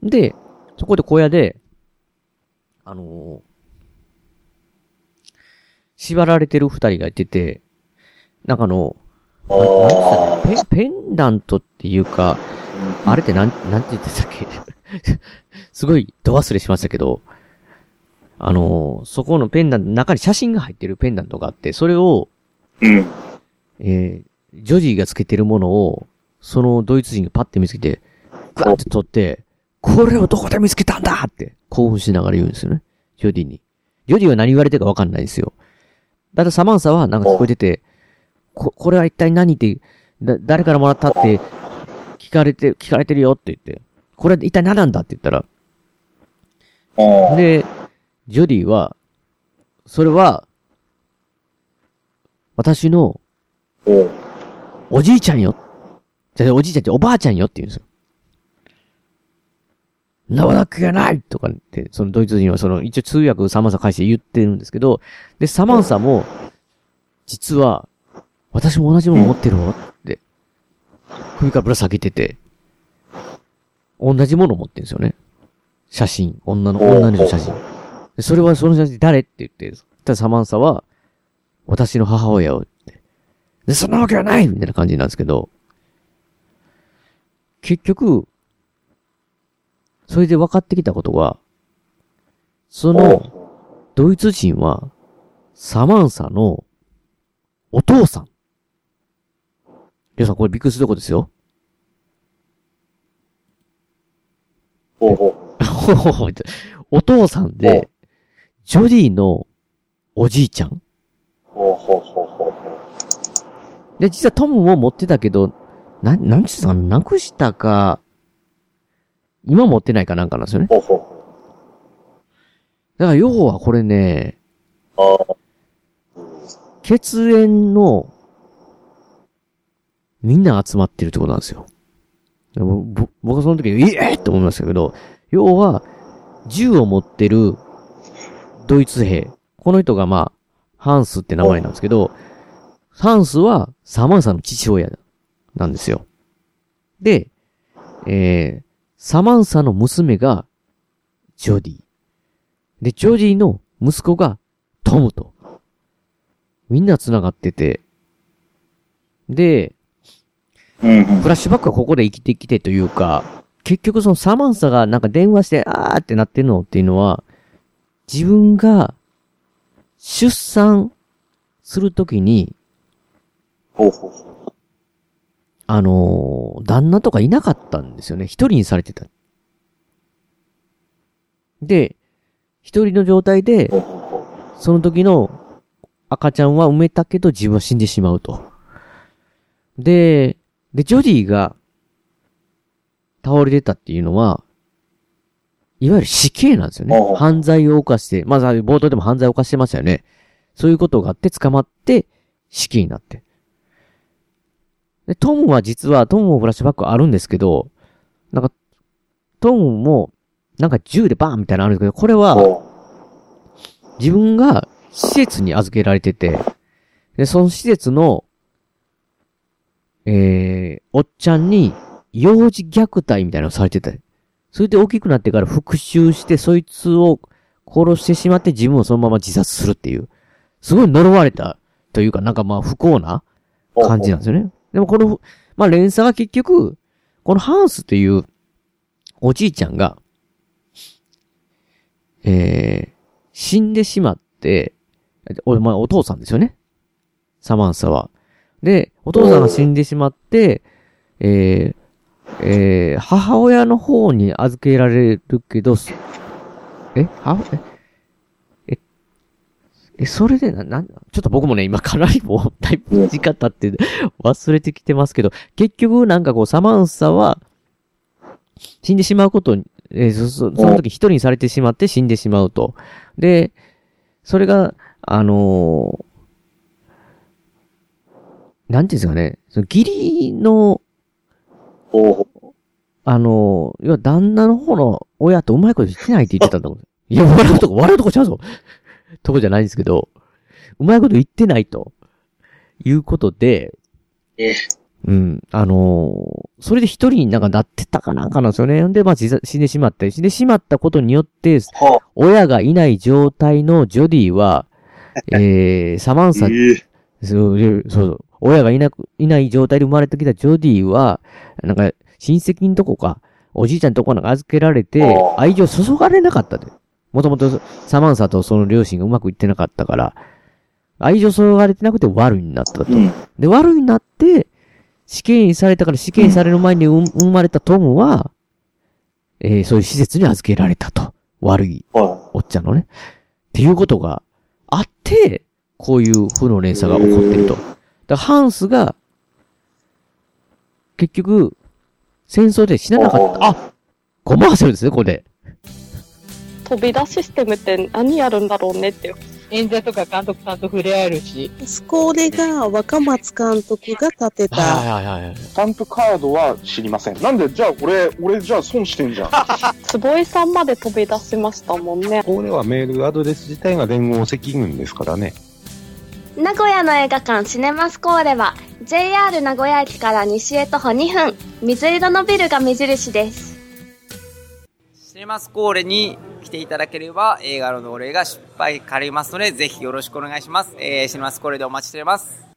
で、そこで小屋で、あのー縛られてる二人がいてて、なんかあの、あなん。つったっペン、ペンダントっていうか、あれってなん、なんて言ってたっけ？すごい、ど忘れしましたけど、あのーそこのペンダント、中に写真が入ってるペンダントがあって、それを、うん。えー、ジョジーがつけてるものを、そのドイツ人がパッて見つけて、ガーって取って、これをどこで見つけたんだ？って、興奮しながら言うんですよね。ジョディに。ジョディは何言われてるかわかんないですよ。だってサマンサはなんか聞こえてて、こ、これは一体何って、だ、誰からもらったって、聞かれて、聞かれてるよって言って、これ一体何なんだって言ったら。で、ジョディは、それは、私のおじいちゃんよ。じゃあおじいちゃんっておばあちゃんよって言うんですよ。なわけがないとかって、そのドイツ人はその、一応通訳サマンサ返して言ってるんですけど、で、サマンサも、実は、私も同じもの持ってるわって、首からぶら下げてて、同じもの持ってるんですよね。写真、女の、女の写真。でそれはその写真誰って言って、ただサマンサは、私の母親をって。で、そんなわけはないみたいな感じなんですけど、結局、それで分かってきたことは、その、ドイツ人は、サマンサのお父さん。りょうさんこれびっくりするとこですよ。ほうほ お父さんで、ジョディのおじいちゃん。う。ほうほうほうほうほで、実はトムも持ってたけど、な、なんちゅうのかななくしたか、今持ってないかなんかなんですよね。う。ほうほうほだから要はこれね、う。ああ。血縁の、みんな集まってるってことなんですよ。僕はその時に、ええって思いましたけど、要は、銃を持ってるドイツ兵。この人がまあ、ハンスって名前なんですけど、ハンスはサマンサの父親なんですよ。で、えー、サマンサの娘がジョディ。で、ジョディの息子がトムと。みんな繋がってて。で。フラッシュバックはここで生きてきてというか、結局そのサマンサがなんか電話して、あーってなってるのっていうのは、自分が出産するときに、あのー旦那とかいなかったんですよね。一人にされてた。で、一人の状態でその時の赤ちゃんは埋めたけど自分は死んでしまうと。で、で、ジョディが倒れてたっていうのは、いわゆる死刑なんですよね。犯罪を犯して、まず冒頭でも犯罪を犯してましたよね。そういうことがあって捕まって死刑になって。で、トムは実は、トムもフラッシュバックあるんですけど、なんか、トムも、なんか銃でバーンみたいなのあるんですけど、これう。は、ほ自分が施設に預けられてて、で、その施設の、えー、おっちゃんに、幼児虐待みたいなのをされてて、それで大きくなってから復讐して、そいつを殺してしまって自分をそのまま自殺するっていう、すごい呪われたというか、なんかまあ不幸なう。感じなんですよね。でもこの、まあ連鎖が結局、このハンスというおじいちゃんが、えー、死んでしまって、お、まあお父さんですよね。サマンサは。で、お父さんが死んでしまって、えー、えー、母親の方に預けられるけど、え？は？え、え、それでな、なん、ちょっと僕もね、今かなりもう、だいぶ時間経って忘れてきてますけど、結局なんかこう、サマンサは、死んでしまうことに、えーそ、そ、その時一人にされてしまって死んでしまうと。で、それが、あのーなんていうんですかね、その義理の。あのー要は旦那の方の親とうまいこと言ってないって言ってたんだもん。いや、笑うとこ、笑うとこちゃうぞ。とこじゃないんですけど、うまいこと言ってないと。いうことで、えうん。あのーそれで一人になんかなってたかなんかなんですよね。んで、まあ、死んでしまって、死んでしまったことによって、は親がいない状態のジョディは、えー、サマンあ。サ、ええ。そうそう親がいなく、いない状態で生まれてきたジョディは、なんか、親戚のとこか、おじいちゃんのとこなんか預けられて愛情注がれなかったで。もともとサマンサとその両親がうまくいってなかったから、愛情注がれてなくて悪いになったと。うん。で、悪いになって、死刑にされたから死刑にされる前に生生まれたトムは、えー、そういう施設に預けられたと。悪いはおっちゃんのね。っていうことがあって、こういう負の連鎖が起こってると。だからハンスが、結局、戦争で死ななかった。あコマーシャルですね、これで。飛び出システムって何やるんだろうねって。演者とか監督さんと触れ合えるし。これが若松監督が立てた、はいはいはい。スタンプカードは知りません。なんで、じゃあ俺、俺じゃあ損してんじゃん。坪井さんまで飛び出しましたもんね。これはメールアドレス自体が連合赤軍ですからね。名古屋の映画館シネマスコーレは JR 名古屋駅から西へ徒歩2分水色のビルが目印ですシネマスコーレに来ていただければ映画のお礼が失敗かりますので、ぜひよろしくお願いします。えー、シネマスコーレでお待ちしております。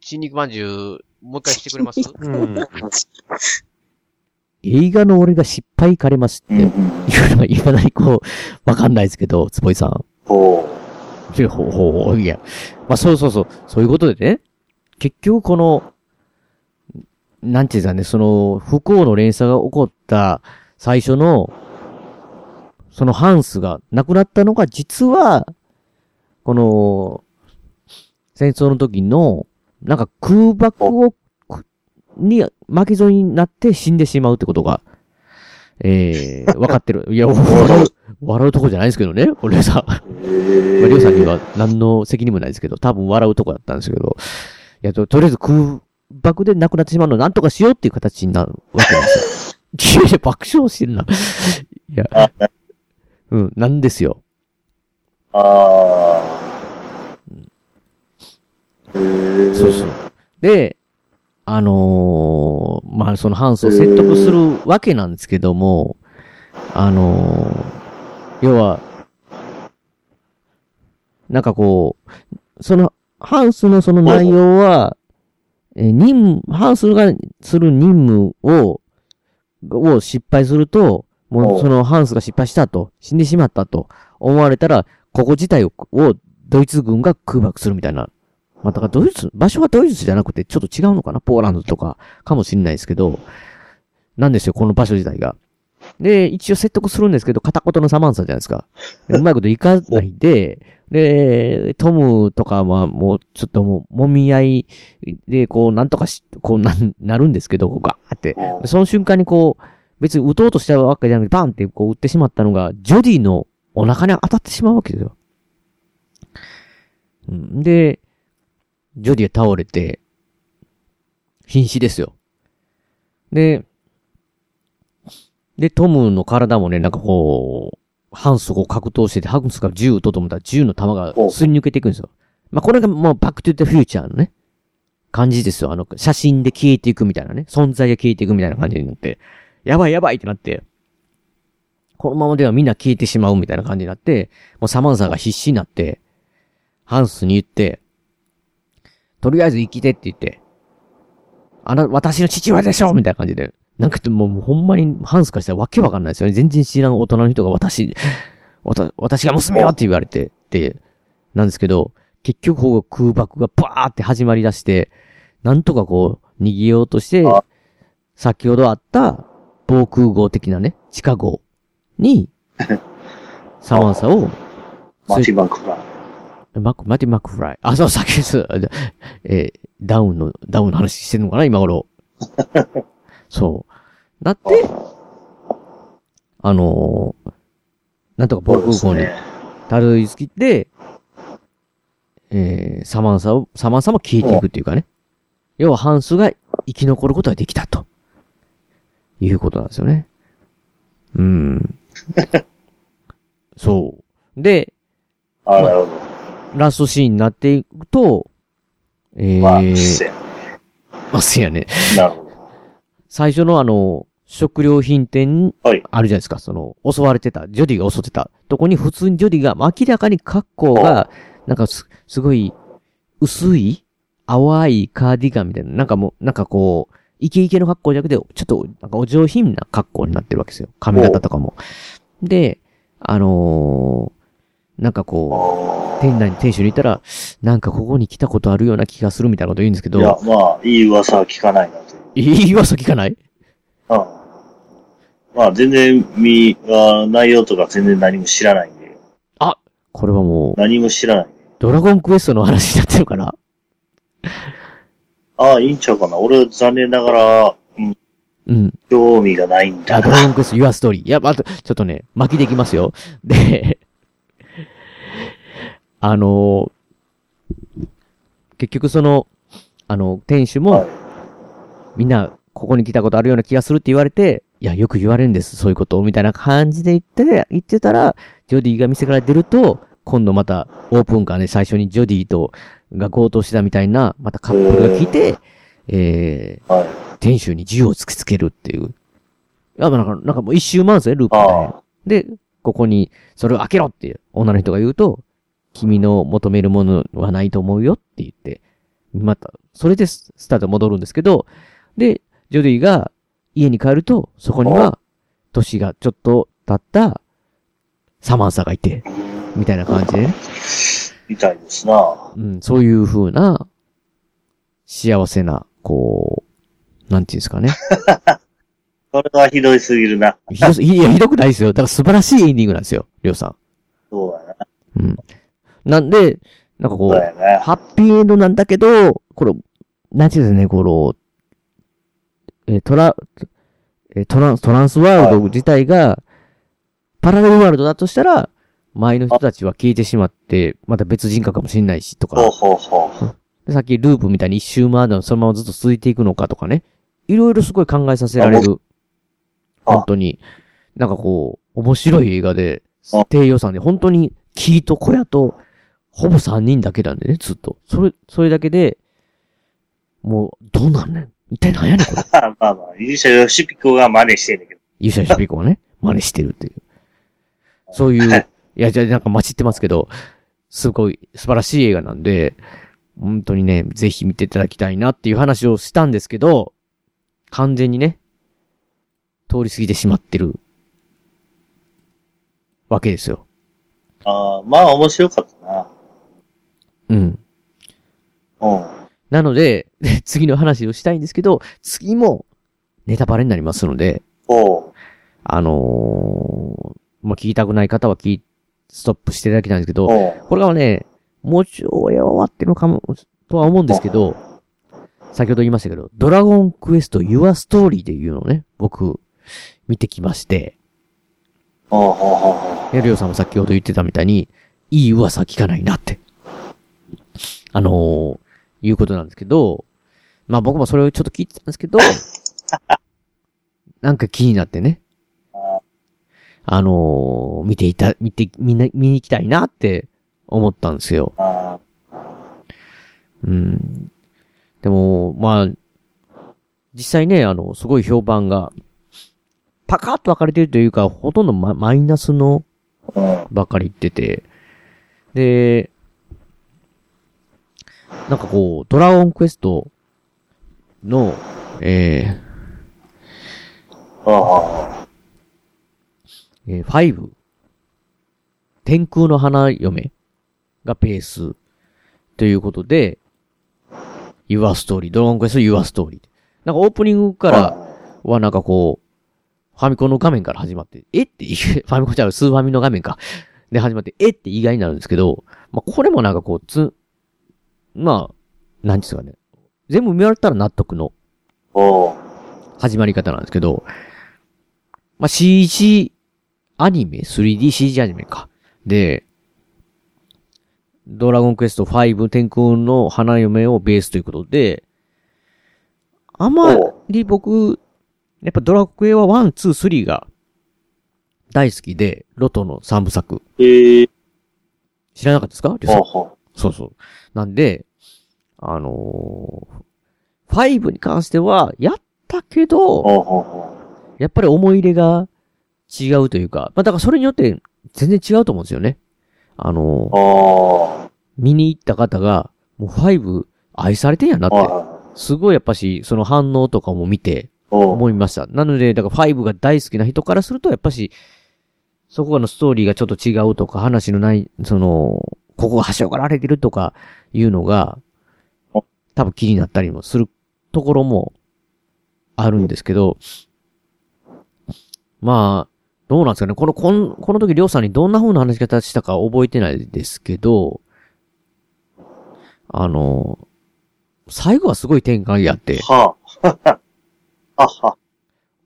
新肉まんじゅう、もう一回してくれます？うん。映画の俺が失敗かれますって、うん。いうのは未だにこう、わかんないですけど、坪井さん。ほいやほうほうほう、いや。まあそうそうそう、そういうことでね、結局この、なんていうんですかね、その、不幸の連鎖が起こった最初の、そのハンスが亡くなったのが実は、この、戦争の時の、なんか空爆を、くに巻き添えになって死んでしまうってことが、えー、分かってる。いや、笑う、笑うとこじゃないですけどね、これさ。まあ、りょうさんには何の責任もないですけど、多分笑うとこだったんですけど、いや、ととりあえず空爆で亡くなってしまうのをなんとかしようっていう形になるわけですよ。いやいや、爆笑してるな。いや、うん、なんですよ。あそうそう。で、あのーまあ、そのハンスを説得するわけなんですけども、あのー要は、なんかこう、その、ハンスのその内容は、えー任務、ハンスがする任務を、を失敗すると、もうそのハンスが失敗したと、死んでしまったと思われたら、ここ自体を、をドイツ軍が空爆するみたいな。まあ、だからドイツ、場所はドイツじゃなくてちょっと違うのかな？ポーランドとかかもしれないですけど、なんですよ、この場所自体が。で、一応説得するんですけど、片言のサマンサじゃないですか。でうまいこといかないで、で、トムとかはもうちょっともう、揉み合いで、こう、なんとかし、こうな、なるんですけど、ガーって。でその瞬間にこう、別に撃とうとしたわけじゃなくて、バンってこう撃ってしまったのが、ジョディのお腹に当たってしまうわけですよ。うんで、ジョディは倒れて、瀕死ですよ。で、で、トムの体もね、なんかこう、ハンスと格闘してて、ハンスが銃撃とうと思ったら銃の弾がすり抜けていくんですよ。まあ、これがもうバックトゥーフューチャーのね、感じですよ。あの、写真で消えていくみたいなね、存在が消えていくみたいな感じになって、やばいやばいってなって、このままではみんな消えてしまうみたいな感じになって、もうサマンサが必死になって、ハンスに言って、とりあえず生きてって言って、あな、私の父親でしょみたいな感じで。なんかもうもうほんまにハンスからしたらわけわかんないですよね。全然知らん大人の人が私、私が娘よって言われて、って、なんですけど、結局こう空爆がバーって始まり出して、なんとかこう逃げようとして、先ほどあった防空壕的なね、地下壕に、サマンサを、マティ・マクフライ。マク、マティ・マクフライ。あ、そう、さっきです。えーダウンの、ダウンの話してんのかな今頃。そう。なって、あのーなんとか防空壕にたどり着いて、えー、サマンサを、サマンサも消えていくっていうかね。要はハンスが生き残ることができたと。いうことなんですよね。うん。そう。で、あ、なるほど。ラストシーンになっていくと、えー、まあ、せや。まあ、せやね。なるほど。最初のあの、食料品店、あるじゃないですか、その、襲われてた、ジョディが襲ってた。とこに普通にジョディが、明らかに格好が、なんかす、すごい、薄い淡いカーディガンみたいな、なんかもう、なんかこう、イケイケの格好じゃなくて、ちょっと、なんかお上品な格好になってるわけですよ。髪型とかも。で、あのーなんかこう、店内に店主に言ったら、なんかここに来たことあるような気がするみたいなこと言うんですけど、いや、まあ、いい噂は聞かないな。という。いい噂聞かない？うん。まあ、全然、み、あ内容とか全然何も知らないんで。あ、これはもう、何も知らない。ドラゴンクエストの話になってるかな？ああ、いいんちゃうかな。俺、残念ながら、うん。うん。興味がないんだあ、ドラゴンクエスト、Your Story。いや、あと、ちょっとね、巻きできますよ。で、あの結局その、あの、店主も、みんな、ここに来たことあるような気がするって言われて、いや、よく言われるんです、そういうことを、みたいな感じで言って、言ってたら、ジョディが店から出ると、今度また、オープンカーで最初にジョディと、が強盗してたみたいな、またカップルが来て、えー、店主に銃を突きつけるっていう。いや、なんか、なんかもう一周回るんですよね、ループがね。で、ここに、それを開けろって女の人が言うと、君の求めるものはないと思うよって言って、また、それでススタート戻るんですけど、で、ジョディが家に帰ると、そこには、年がちょっと経ったサマンサがいて、みたいな感じでね。みたいですな。うん、そういう風な、幸せな、こう、なんていうんですかね。それはひどいすぎるな。ひどす、いや、ひどくないですよ。だから素晴らしいエンディングなんですよ、りょうさん。そうやな。うん。なんで、なんかこう、そうやねハッピーエンドなんだけど、これ、なんていうんですかね、この、えートラ、えートランス、トランスワールド自体が、パラレルワールドだとしたら、前の人たちは消えてしまって、また別人格かもしれないし、とか。ほうほうほう。でさっきループみたいに一周回るのそのままずっと続いていくのかとかね。いろいろすごい考えさせられる。本当に。なんかこう、面白い映画で、低予算で、本当に、キーと小屋と、ほぼ3人だけなんでね、ずっと。それ、それだけで、もう、どうなんねん一体何やねん、これ。まあまあ、勇者ヨシピコが真似してんだけど。勇者シピコはね、真似してるっていう。そういう、いや、じゃあなんか待ちってますけど、すごい素晴らしい映画なんで、本当にね、ぜひ見ていただきたいなっていう話をしたんですけど、完全にね、通り過ぎてしまってる、わけですよ。ああ、まあ面白かったな。うん。うん。なので、次の話をしたいんですけど、次もネタバレになりますので、おあのーまあ、聞きたくない方は聞い、ストップしていただきたいんですけど、おこれはね、もうちょい終わってるのかも、とは思うんですけど、先ほど言いましたけど、ドラゴンクエスト Your Story でいうのをね、僕、見てきまして、やるよさんも先ほど言ってたみたいに、いい噂聞かないなって。あのー、いうことなんですけど、まあ僕もそれをちょっと聞いてたんですけど、なんか気になってね。あのー、見ていた、見て、みんな、見に行きたいなって思ったんですよ。うん。でも、まあ、実際ね、あの、すごい評判が、パカッと分かれてるというか、ほとんどママイナスのばっかり言ってて、で、なんかこう、ドラゴンクエストの、えー、えー、5、天空の花嫁がベース。ということで、Your Story、ドラゴンクエスト Your Story。なんかオープニングからはなんかこう、ファミコンの画面から始まって、えって、ファミコンじゃう、スーファミの画面か。で始まって、えって意外になるんですけど、まあ、これもなんかこう、つ、まあ、なんですかね。全部見終わったら納得の、始まり方なんですけど、まあ、CG アニメ ?3DCG アニメか。で、ドラゴンクエスト5天空の花嫁をベースということで、あまり僕、やっぱドラクエは1、2、3が大好きで、ロトの3部作。知らなかったですか？リュウさんそうそう。なんで、あのー、5に関しては、やったけど、やっぱり思い入れが違うというか、まあだからそれによって全然違うと思うんですよね。あのー、見に行った方が、もう5愛されてんやなって。すごいやっぱし、その反応とかも見て、思いました。なので、だから5が大好きな人からすると、やっぱし、そこのストーリーがちょっと違うとか、話のない、その、ここが端をかられてるとか、いうのが、多分気になったりもするところもあるんですけど、まあ、どうなんですかね。この、この、この時、りょうさんにどんな風な話し方したか覚えてないですけど、あの、最後はすごい展開やって、はあ。はは。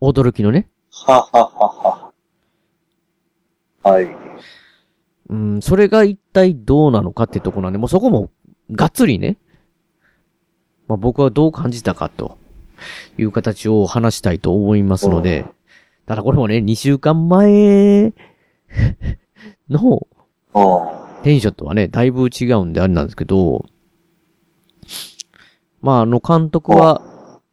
驚きのね。はははは。はい。うん、それが一体どうなのかってとこなんで、もうそこも、がっつりね、まあ僕はどう感じたかという形を話したいと思いますので、ただこれもね、2週間前のテンションとはね、だいぶ違うんであれなんですけど、まああの監督は、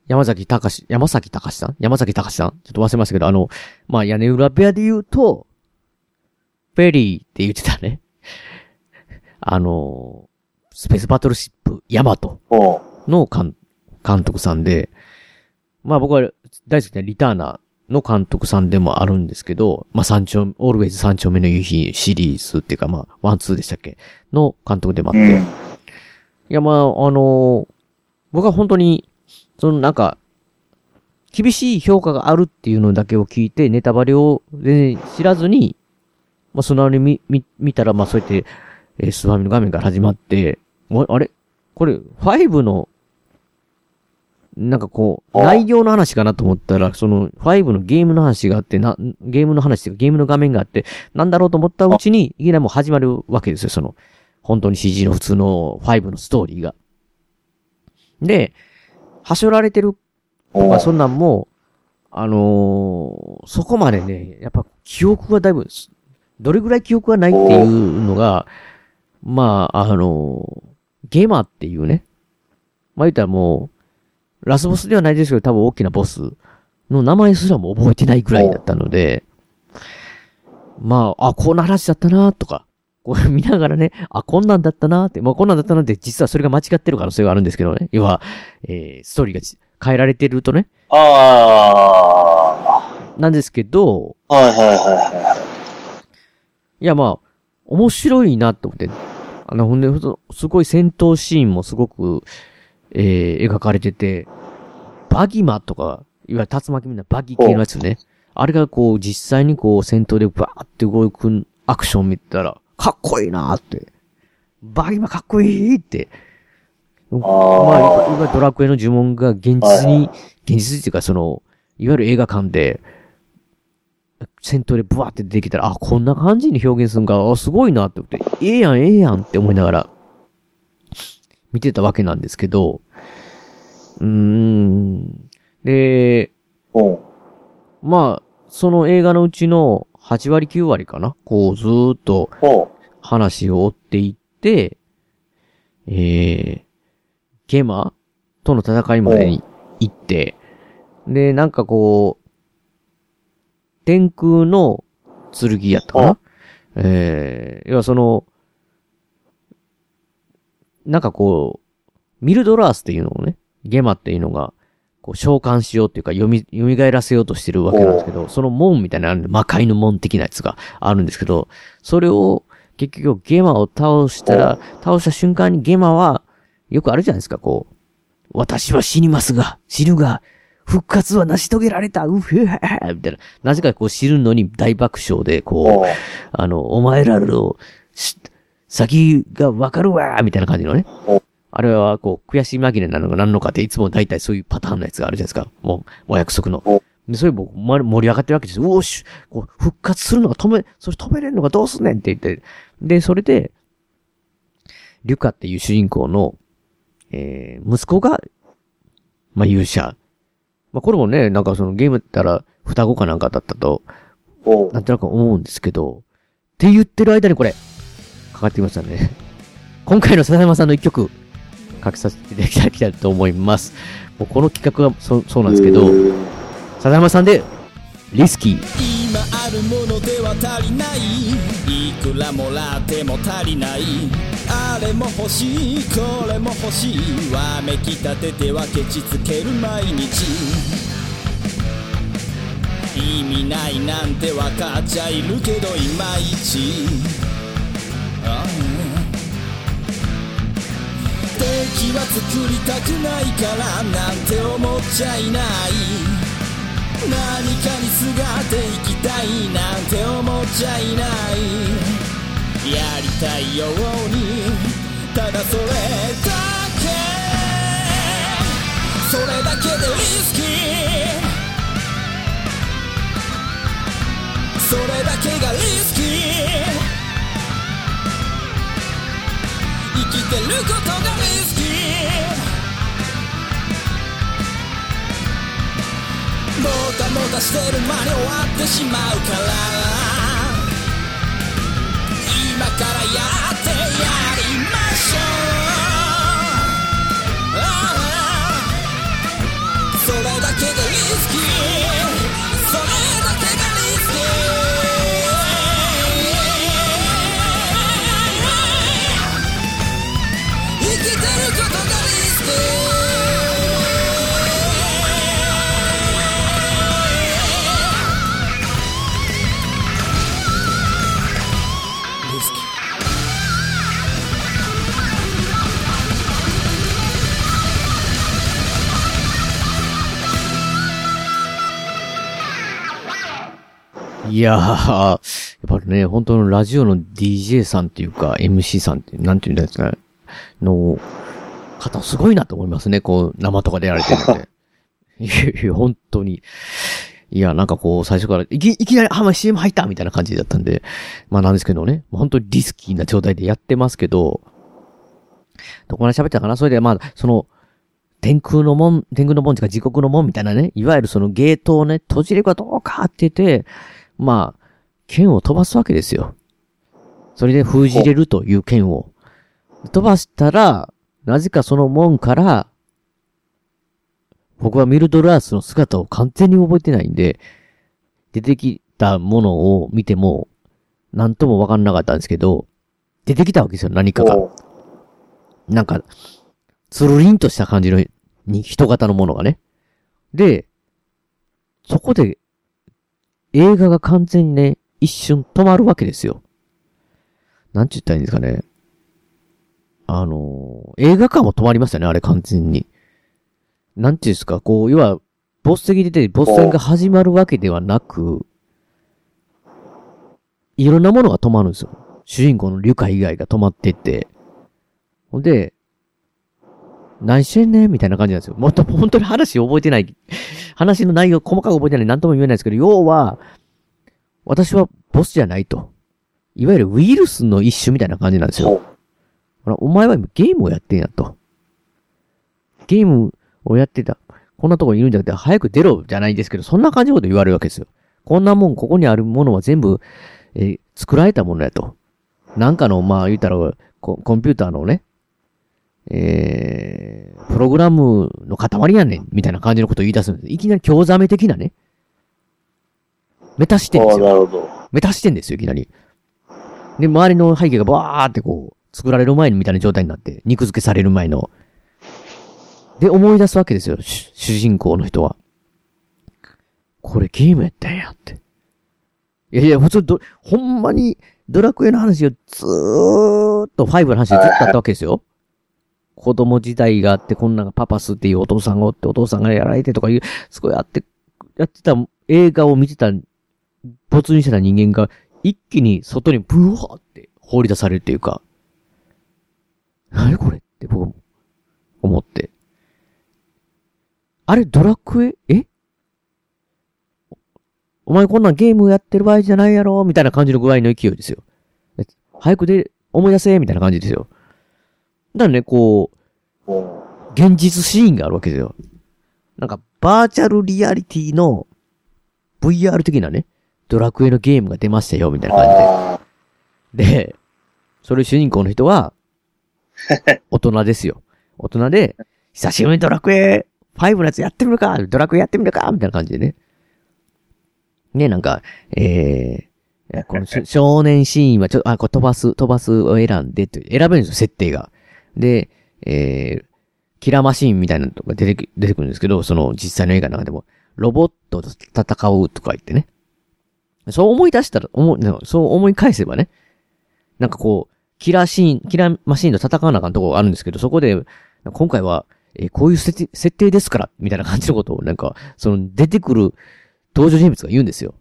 山崎隆山崎隆さん？山崎隆さん？ちょっと忘れましたけど、あの、まあ屋根裏部屋で言うと、ペリーって言ってたね。あの、スペースバトルシップ、ヤマトの監監督さんで、まあ僕は大好きなリターナーの監督さんでもあるんですけど、まあ、三丁、オールウェイズ三丁目の夕日シリーズっていうか、まあ、ワンツーでしたっけ？の監督でもあって。うん。いや、まあ、あの僕は本当に、そのなんか、厳しい評価があるっていうのだけを聞いて、ネタバレを全然知らずに、まあ、そのあれ見、見、見たら、まあ、そうやって、えースーファミの画面から始まって、あれ？これ、5の、なんかこう、あ。内容の話かなと思ったら、その、5のゲームの話があって、な、ゲームの話っていうか、ゲームの画面があって、なんだろうと思ったうちに、いきなりもう始まるわけですよ、その、本当に CG の普通の5のストーリーが。で、はしょられてるとか、そんなんも、あのーそこまでね、やっぱ記憶がだいぶ、どれぐらい記憶がないっていうのが、まあ、あのーゲマっていうね、まあ言ったらもう、ラスボスではないですけど、多分大きなボスの名前すらも覚えてないぐらいだったので、まあ、あ、こんな話だったなとか、こう 見ながらね、あ、こんなんだったなって、まあこんなんだったなって、実はそれが間違ってる可能性があるんですけどね。要は、えー、ストーリーがち変えられてるとね。あなんですけど、あ。はいはいはいはいやまあ、面白いなと思って、あの、ほんで、すごい戦闘シーンもすごく、えー、描かれてて、バギマとか、いわゆる竜巻みたいなバギ系のやつね。あれがこう、実際にこう、戦闘でバーって動くアクション見たら、かっこいいなーって。バギマかっこいいって。まあ、いわいわゆるドラクエの呪文が現実に、現実っていうかその、いわゆる映画館で、戦闘でブワーって出てきたら、あ、こんな感じに表現するんか、あ、すごいなって思って、ええやん、ええやんって思いながら、見てたわけなんですけど、うーん。で、まあ、その映画のうちの8割9割かなこう、ずーっと、話を追っていって、えー、ゲマとの戦いまでに行って、で、なんかこう、天空の剣やったかな？えー、要はその、なんかこう、ミルドラースっていうのをね、ゲマっていうのが、こう召喚しようっていうか、読み、蘇らせようとしてるわけなんですけど、その門みたいなのあるんで魔界の門的なやつがあるんですけど、それを、結局ゲマを倒したら、倒した瞬間にゲマは、よくあるじゃないですか、こう、私は死にますが、死ぬが、復活は成し遂げられたうふへへみたいな。なぜかこう知るのに大爆笑で、こう、あの、お前らの、先がわかるわみたいな感じのね。あれは、こう、悔しい紛れなのか何のかって、いつも大体そういうパターンのやつがあるじゃないですか。もう、お約束の。で、そういう僕、盛り上がってるわけですよ。うおし、こう、復活するのが止め、それ止めれるのがどうすんねんって言って。で、それで、リュカっていう主人公の、えー、息子が、まあ、勇者。まあ、これもね、なんかそのゲームったら、双子かなんかだったと、なんとなく思うんですけど、って言ってる間にこれ、かかってきましたね。今回の笹山さんの一曲、かけさせていただきたいと思います。もうこの企画がそそうなんですけど、笹山さんで、リスキー。今あるものでは足りないいくらもらっても足りないあれも欲しいこれも欲しいわめきたててはケチつける毎日意味ないなんてわかっちゃいるけどいまいち敵は作りたくないからなんて思っちゃいない何かにすがっていきたいなんて思っちゃいないやりたいようにただそれだけそれだけでリスキー。それだけがリスキー。生きてることがリスキー。もたもたしてる間に終わってしまうから。今からやいやー、やっぱりね、本当のラジオの DJ さんっていうか、MC さんって、なんていうんですか、の方すごいなと思いますね。こう、生とかでやられてるので。いやいや、本当に。いや、なんかこう、最初から、いき、いきなり、あ、まあ、CM 入ったみたいな感じだったんで、まあなんですけどね、本当にリスキーな状態でやってますけど、どこまで喋ったかな？それで、まあ、その、天空の門、天空の門というか地獄の門みたいなね、いわゆるそのゲートをね、閉じれるかどうかって言って、まあ、剣を飛ばすわけですよ。それで封じれるという剣を。飛ばしたら、なぜかその門から、僕はミルドルアースの姿を完全に覚えてないんで、出てきたものを見ても、なんともわかんなかったんですけど、出てきたわけですよ、何かが。なんか、つるりんとした感じの、に、人型のものがね。で、そこで、映画が完全にね、一瞬止まるわけですよ。なんて言ったらいいんですかね。あのー映画館も止まりましたね、あれ完全に。なんていうんですか、こう、要は、ボス席出て、ボス戦が始まるわけではなく、いろんなものが止まるんですよ。主人公のリュカ以外が止まってって。ほんで、何してんねみたいな感じなんですよ。もっと本当に話覚えてない。話の内容細かく覚えてない。何とも言えないですけど、要は、私はボスじゃないと。いわゆるウイルスの一種みたいな感じなんですよ。ほら、お前は今ゲームをやってんやと。ゲームをやってた。こんなとこにいるんじゃなくて、早く出ろじゃないですけど、そんな感じのこと言われるわけですよ。こんなもん、ここにあるものは全部、えー作られたものやと。なんかの、まあ言ったら、コンピューターのね、えー、プログラムの塊やねん、みたいな感じのことを言い出すんです。いきなり興ざめ的なね。メタ視点ですよ。なるほど。メタ視点ですよ、いきなり。で、周りの背景がバーってこう、作られる前みたいな状態になって、肉付けされる前の。で、思い出すわけですよ、主主人公の人は。これゲームやったんやって。いやいや、普通ど、ほんまに、ドラクエの話をずーっと、5の話でずっとあったわけですよ。子供時代があって、こんなのがパパスっていうお父さんがおって、お父さんがやられてとかいう、すごいあって、やってた映画を見てた、没入してた人間が、一気に外にブワーって放り出されるっていうか、何これって僕も思って。あれ、ドラクエ？え？お前こんなんゲームやってる場合じゃないやろ？みたいな感じの具合の勢いですよ。早くで、思い出せ？みたいな感じですよ。だからね、こう、現実シーンがあるわけですよ。なんか、バーチャルリアリティの VR 的なね、ドラクエのゲームが出ましたよ、みたいな感じで。で、それ主人公の人は、大人ですよ。大人で、久しぶりにドラクエ5のやつやってみるかドラクエやってみるかみたいな感じでね。ね、なんか、えー、このし少年シーンはちょっと、あ、これ飛ばす、飛ばすを選んでって、選べるんですよ、設定が。で、えー、キラーマシーンみたいなのが出てく出てくるんですけど、その実際の映画の中でも、ロボットと戦うとか言ってね。そう思い出したら、思、そう思い返せばね。なんかこう、キラーシーン、キラーマシーンと戦わなあかんとこがあるんですけど、そこで、今回は、えーこういう設定設定ですから、みたいな感じのことを、なんか、その出てくる登場人物が言うんですよ。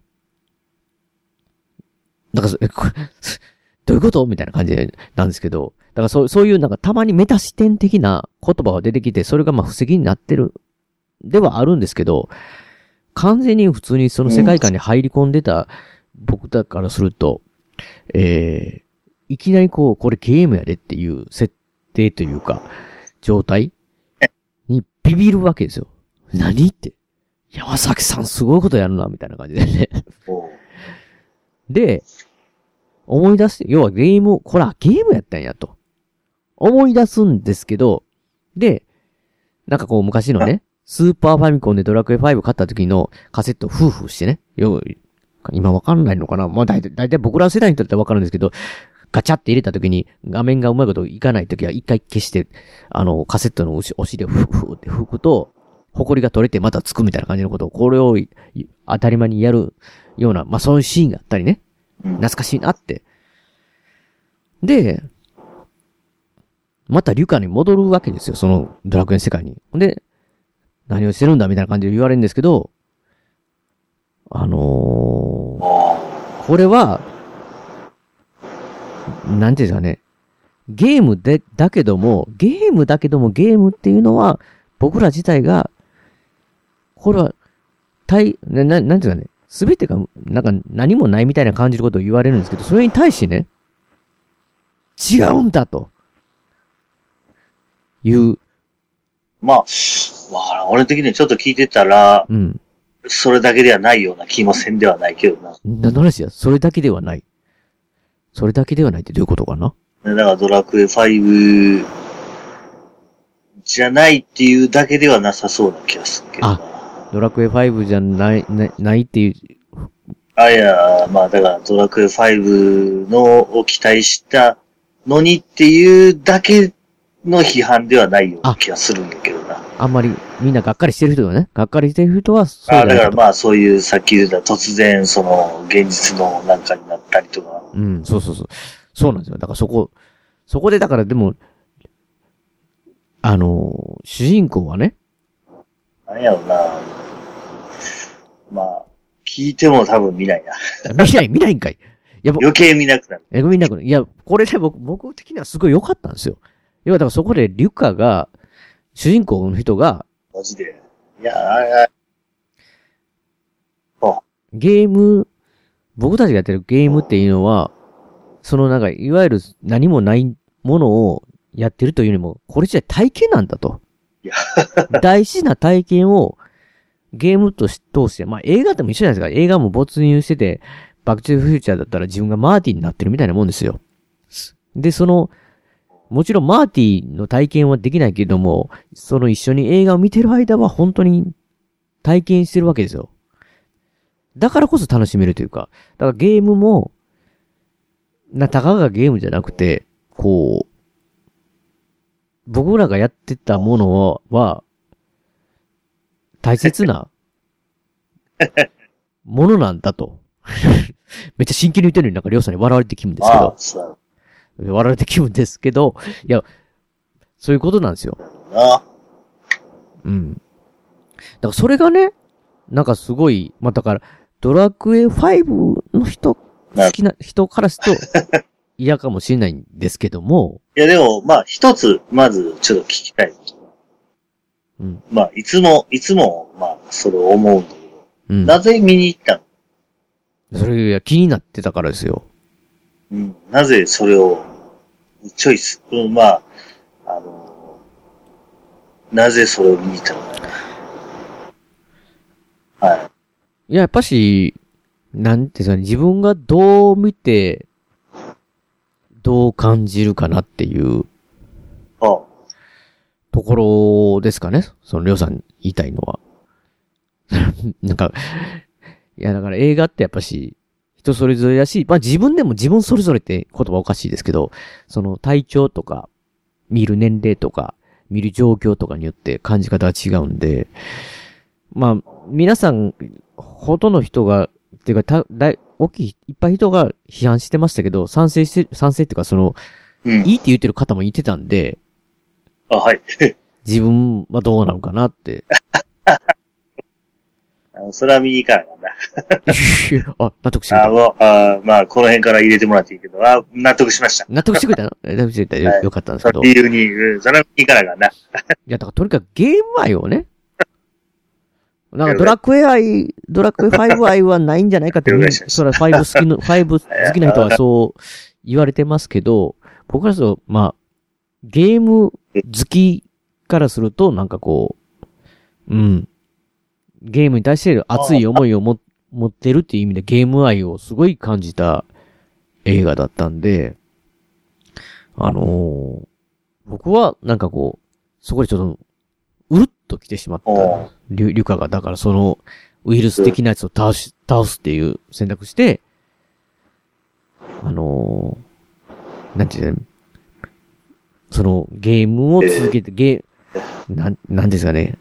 だから、えこれどういうこと？みたいな感じなんですけど、だからそう、そういうなんかたまにメタ視点的な言葉が出てきて、それがまあ不思議になってる、ではあるんですけど、完全に普通にその世界観に入り込んでた僕だからすると、えー、いきなりこう、これゲームやでっていう設定というか、状態にビビるわけですよ。何って。山崎さんすごいことやるな、みたいな感じでね。で、思い出して、要はゲーム、これはゲームやったんやと。思い出すんですけど、で、なんかこう昔のね、スーパーファミコンでドラクエ5買った時のカセットをフーフーしてね、よ今わかんないのかなまあ大体、大体僕ら世代にとってはわかるんですけど、ガチャって入れた時に画面がうまいこといかない時は一回消して、あの、カセットの押し押しでフーフーって吹くと、埃が取れてまたつくみたいな感じのことを、これをい当たり前にやるような、まあそういうシーンがあったりね。懐かしいなって。で、またリュカに戻るわけですよ、そのドラクエの世界に。で、何をしてるんだみたいな感じで言われるんですけど、あのー、これは、なんていうんすかね。ゲームで、だけども、ゲームだけどもゲームっていうのは、僕ら自体が、これは、対、な、ななんていうかね、すべてが、なんか何もないみたいな感じることを言われるんですけど、それに対してね、違うんだと。いう。まあ、わからん。俺的にちょっと聞いてたら、うん。それだけではないような気もせんではないけどな。な、の話や、それだけではない。それだけではないってどういうことかな？だからドラクエ5じゃないっていうだけではなさそうな気がするけど。あ、ドラクエ5じゃない、なないっていう、あ、いや、まあだからドラクエ5のを期待したのにっていうだけの批判ではないような気がするんだけどな。あんまりみんながっかりしてる人がね、がっかりしてる人は、そうあだから。まあそういうさっき言った突然その現実のなんかになったりとか。うん、そうそうそう。そうなんですよ。だからそこ、そこでだからでも、あの、主人公はね、なんやろな。まあ、聞いても多分見ないな。見ない、見ないんかい。いや、余計見なくなる。え、見なくない。いや、これで僕、僕的にはすごい良かったんですよ。要はだからそこでリュカが、主人公の人が、マジで。いや、あれ、ゲーム、僕たちがやってるゲームっていうのは、そのなんか、いわゆる何もないものをやってるというよりも、これ自体体験なんだと。いや大事な体験をゲームとし通して、まあ映画でも一緒じゃないですか。映画も没入してて、バックトゥーフューチャーだったら自分がマーティになってるみたいなもんですよ。で、その、もちろんマーティの体験はできないけれども、その一緒に映画を見てる間は本当に体験してるわけですよ。だからこそ楽しめるというか、だからゲームも、な、たかがゲームじゃなくて、こう、僕らがやってたものは、大切な、ものなんだと。めっちゃ真剣に言ってるのになんかりょうさんに笑われて気分ですけどああ、。そう笑われて気分ですけど、いや、そういうことなんですよ。だな。うん。だからそれがね、なんかすごい、まあ、だから、ドラクエ5の人、好きな人からすると 嫌かもしれないんですけども、いやでも、まあ一つ、まずちょっと聞きたい。うん。まあいつも、いつも、まあそれを思うんだけど、うん。なぜ見に行ったの？それが気になってたからですよ。うん。なぜそれをチョイス、うん、まあ、あの、なぜそれを見に行ったのはいや、やっぱし、なんていうんですかね、自分がどう見て、どう感じるかなっていう、あところですかね。その、りょうさん言いたいのは。なんか、いや、だから映画ってやっぱし、人それぞれだし、まあ自分でも自分それぞれって言葉おかしいですけど、その体調とか、見る年齢とか、見る状況とかによって感じ方が違うんで、まあ、皆さん、ほとんどの人が、っていうか、た、だい、大きい、いっぱい人が批判してましたけど、賛成して、賛成っていうか、その、いいって言ってる方もいてたんで、あ、はい。自分はどうなのかなって。それは見に行かなかった。あ、納得してくれた。あもうあまあ、この辺から入れてもらっていいけど、あ納得しました。納得してくれたの？納得してくれた？らよよかったんですけど。理由に、うんそれは見に行かなかったな。いや、だからとにかくゲーム愛をね。なんかドラクエ愛、ドラクエ5愛はないんじゃないかって、それは5好きの、5好きな人はそう言われてますけど、僕からすると、まあ、ゲーム好きからすると、なんかこう、うん。ゲームに対して熱い思いをも持ってるっていう意味でゲーム愛をすごい感じた映画だったんで、あのー僕はなんかこう、そこでちょっと、うるっと来てしまった。リュリュカが、だからその、ウイルス的なやつを倒し、倒すっていう選択して、あのーなんていうの？その、ゲームを続けて、ゲー、なん、なんですかね？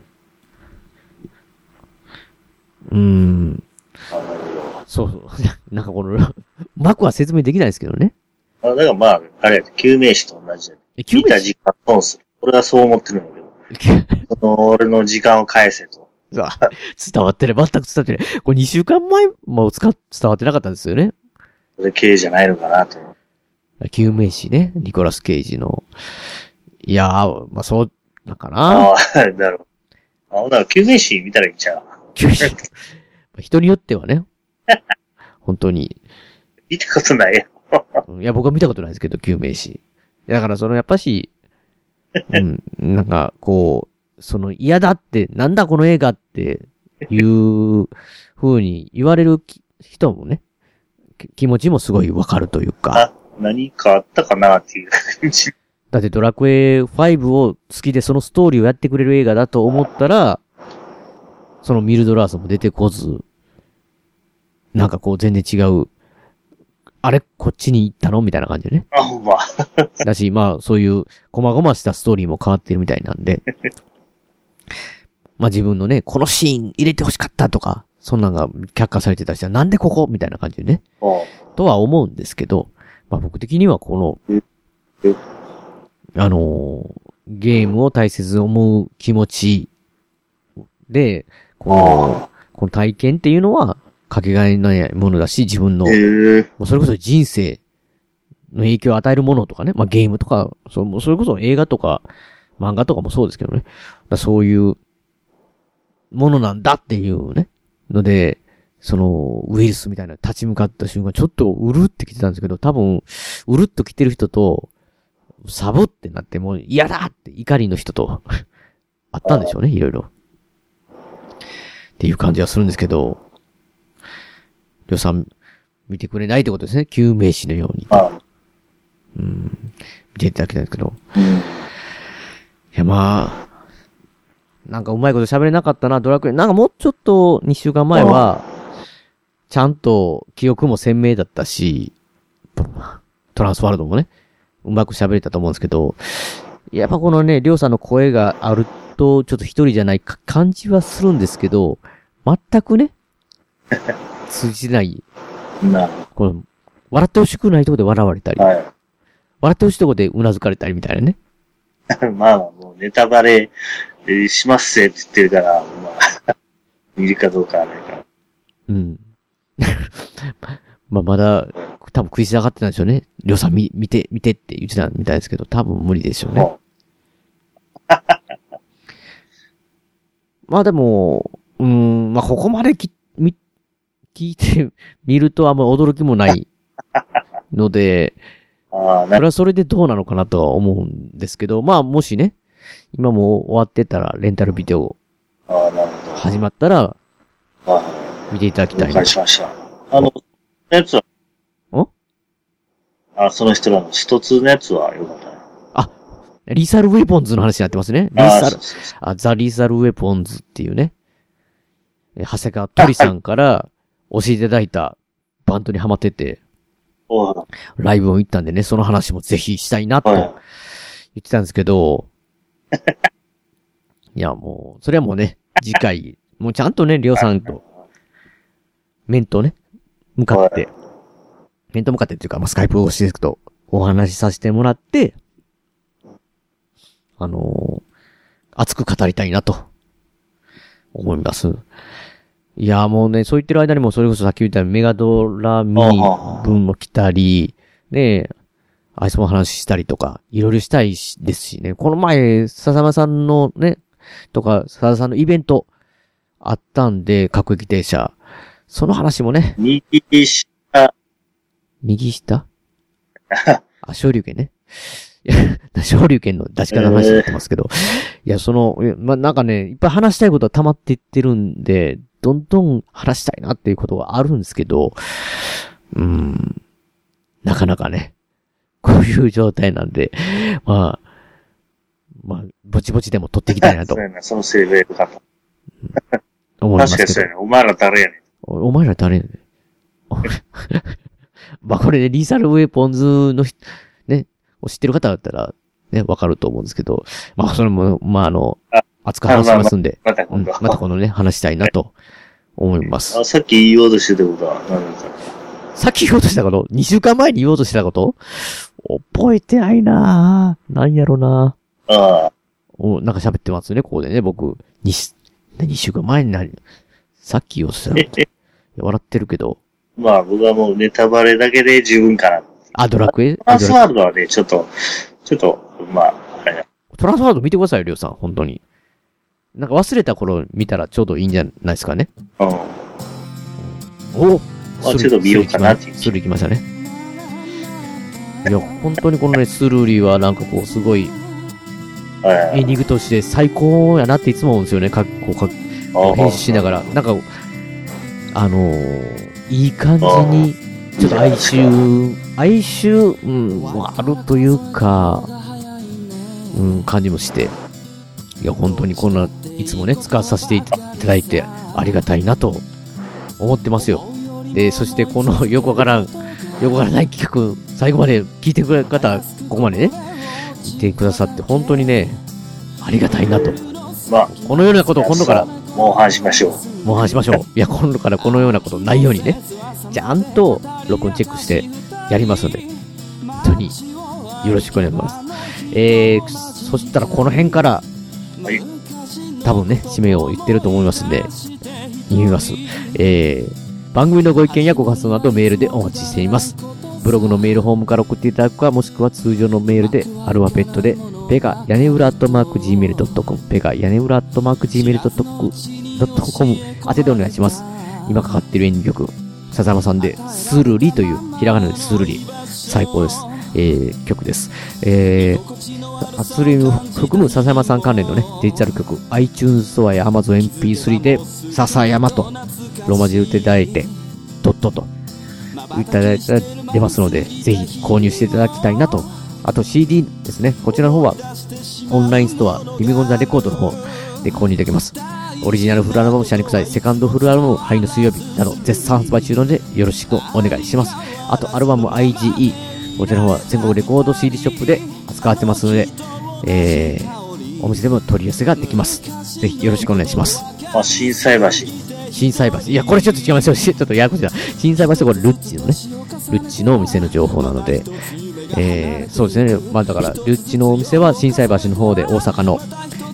うーん。そうそう。なんかこの、マクは説明できないですけどね。あだからまあ、あれ救命士と同じやで。救見た時間損する。俺はそう思ってるんだけど。その、俺の時間を返せと。伝わってない。全く伝わってない。これ2週間前も伝わってなかったんですよね。それ系じゃないのかなと。救命士ね、ニコラス・ケイジの。いやー、まあそう、なんかな。ああ、だろう。あ、ほんなら救命士見たらいいんちゃう？人によってはね、本当に。見たことないよ。いや、僕は見たことないですけど、救命士。だから、その、やっぱし、うん、なんか、こう、その、嫌だって、なんだこの映画っていう風に言われるき人もね、き気持ちもすごいわかるというか。何かあったかなっていう感じ。だってドラクエ5を好きでそのストーリーをやってくれる映画だと思ったら、そのミルドラーソンも出てこず、なんかこう全然違う、あれこっちに行ったの？みたいな感じでね。あ、ほんま。だし、まあそういう、細々したストーリーも変わってるみたいなんで、まあ自分のね、このシーン入れて欲しかったとか、そんなんが却下されてたりしたら、なんでここ？みたいな感じでね。とは思うんですけど、まあ僕的にはこの、あのーゲームを大切に思う気持ちで、この、この体験っていうのは、かけがえのないものだし、自分の、もうそれこそ人生の影響を与えるものとかね、まあゲームとか、そそれこそ映画とか、漫画とかもそうですけどね。そういうものなんだっていうね。ので、その、ウイルスみたいな立ち向かった瞬間、ちょっとうるってきてたんですけど、多分、うるっと来てる人と、サボってなってもう嫌だって怒りの人と、あったんでしょうね、いろいろ。っていう感じはするんですけど、りょうさん、見てくれないってことですね。救命士のように。うん。見ていただきたいんですけど。いや、まあ、なんかうまいこと喋れなかったな、ドラクエ。なんかもうちょっと2週間前は、ちゃんと記憶も鮮明だったし、トランスワールドもね、うまく喋れたと思うんですけど、やっぱこのね、りょうさんの声があると、ちょっと一人じゃないか感じはするんですけど、全くね、通じない。なこの、笑ってほしくないとこで笑われたり、笑ってほしいとこでうなずかれたりみたいなね。まあ、もうネタバレえーしますぜって言ってるから、まあ、見るかどうかはないから。うん。まあ、まだ、多分食いし上がってたんでしょうね。りょうさん見、見て、見てって言ってたみたいですけど、多分無理でしょうね。まあでも、うーん、まあここまでき、み、聞いて みるとあんま驚きもない ので、あそれはそれでどうなのかなとは思うんですけど、まあもしね、今もう終わってたらレンタルビデオ。始まったら、あ見ていただきたい了な解しました。あの、やつは、んあ、その人らの一つのやつはよかったね。リーサルウェポンズの話になってますね。リサルあ、ザ・リーサルウェポンズっていうね、え長谷川鳥さんから教えていただいたバンドにハマってて、ライブを行ったんでね、その話もぜひしたいなと言ってたんですけど、いやもう、それはもうね、次回、もうちゃんとね、りょうさんと、面とね、向かって、面と向かってっていうか、まあ、スカイプをしていくと、お話しさせてもらって、あのー熱く語りたいなと、思います。いや、もうね、そう言ってる間にも、それこそさっき言ったメガドラミニ分も来たり、ねアイスも話したりとか、いろいろしたいしですしね。この前、笹山さんのね、とか、笹田さんのイベント、あったんで、各駅停車。その話もね。右下。右下？あ、昇竜拳ね。いや、昇竜拳の出し方の話になってますけど。いや、その、まあ、なんかね、いっぱい話したいことは溜まっていってるんで、どんどん話したいなっていうことはあるんですけど、うーん、なかなかね、こういう状態なんで、まあ、まあ、ぼちぼちでも取っていきたいなとそうやな、そのセーブ。思いますけど確かにそうや。ね。お前ら誰やねん。おお前ら誰やねん。まあこれね、リーサルウェポンズの人、ね、を知ってる方だったら、ね、わかると思うんですけど、まあそれも、まああの、熱く話しますんで、また今度うんまたこのね、話したいなと思います。あ、さっき言おうとしてたことは、何だったさっき言おうとしたこと ?2 週間前に言おうとしたこと？覚えてないなぁ。なんやろなああ。お、なんか喋ってますね、ここでね、僕。2, 2週間前になり、さっき言おうとしたこと。笑ってるけど、まあ僕はもうネタバレだけで十分かな。あ、ドラクエ？トランスワールドはね、ちょっと、ちょっと、まあ、あれだトランスワールド見てくださいよ、りょうさん。本当に。なんか忘れた頃見たらちょうどいいんじゃないですかね。うん。おあちょっと見ようかなっていうスルー行きましたね。いや、本当にこのね、スルーリーはなんかこう、すごい、エンディングとして最高やなっていつも思うんですよね。かこうかあ編集しながら。なんか、あのーいい感じに、ちょっと哀愁、哀愁、うん、あるというか、うん、感じもして。いや、本当にこんな、いつもね、使わさせていただいて、ありがたいなと、思ってますよ。で、そしてこの、よくわからん、よくわからない企画、最後まで聞いてくれる方、ここまでね、聞いてくださって、本当にね、ありがたいなと。まあ、このようなことを今度から、もう話しましょう。もう話しましょう。いや、今度からこのようなことないようにね、ちゃんと録音チェックしてやりますので、本当によろしくお願いします。えー、そしたらこの辺から、多分ね、締めを言ってると思いますんで、言います。えー、番組のご意見やご感想などメールでお待ちしています。ブログのメールフォームから送っていただくか、もしくは通常のメールで、アルファベットで、ペガ屋根裏アットマーク Gmail.com、ペガ屋根裏アットマーク Gmail.com 宛てでお願いします。今かかってるエンディング曲、笹山さんで、スルリという、ひらがなでスルリ。最高です。えー、曲です。えー、スリを含む笹山さん関連のね、デジタル曲、iTunes ストアや Amazon MP3 で、笹山と、ローマ字で打っていただいて、ドットと、いただいたら出ますので、ぜひ購入していただきたいなと。あと CD ですね。こちらの方は、オンラインストア、リミゴンザレコードの方で購入できます。オリジナルフルアルバム、シャニクサイ、セカンドフルアルバム、ハイの水曜日など、絶賛発売中なので、よろしくお願いします。あと、アルバム IGE、こちらの方は全国レコード CD ショップで扱われてますので、えー、お店でも取り寄せができます。ぜひよろしくお願いします。まあ、震災橋。震災橋。いや、これちょっと違いますよ。ちょっとややこしいな。震災橋はこれルッチのね、ルッチのお店の情報なので、えー、そうですね。まあだから、ルッチのお店は震災橋の方で大阪の、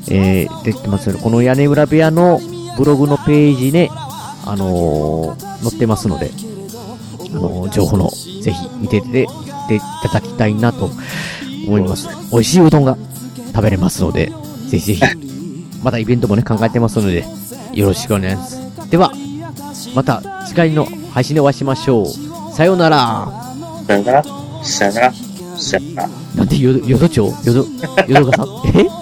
えー、出てますよね。この屋根裏部屋のブログのページね、あのー、載ってますので、あのー情報の、ぜひ見てて、ていただきたいなと思います。美味しいうどんが食べれますので、ぜひぜひ、またイベントもね、考えてますので、よろしくお願いします。では、また次回の配信でお会いしましょう。さようなら。さよなら、さよなら、さよなら。なんでよ、よど町よど、よどがさん？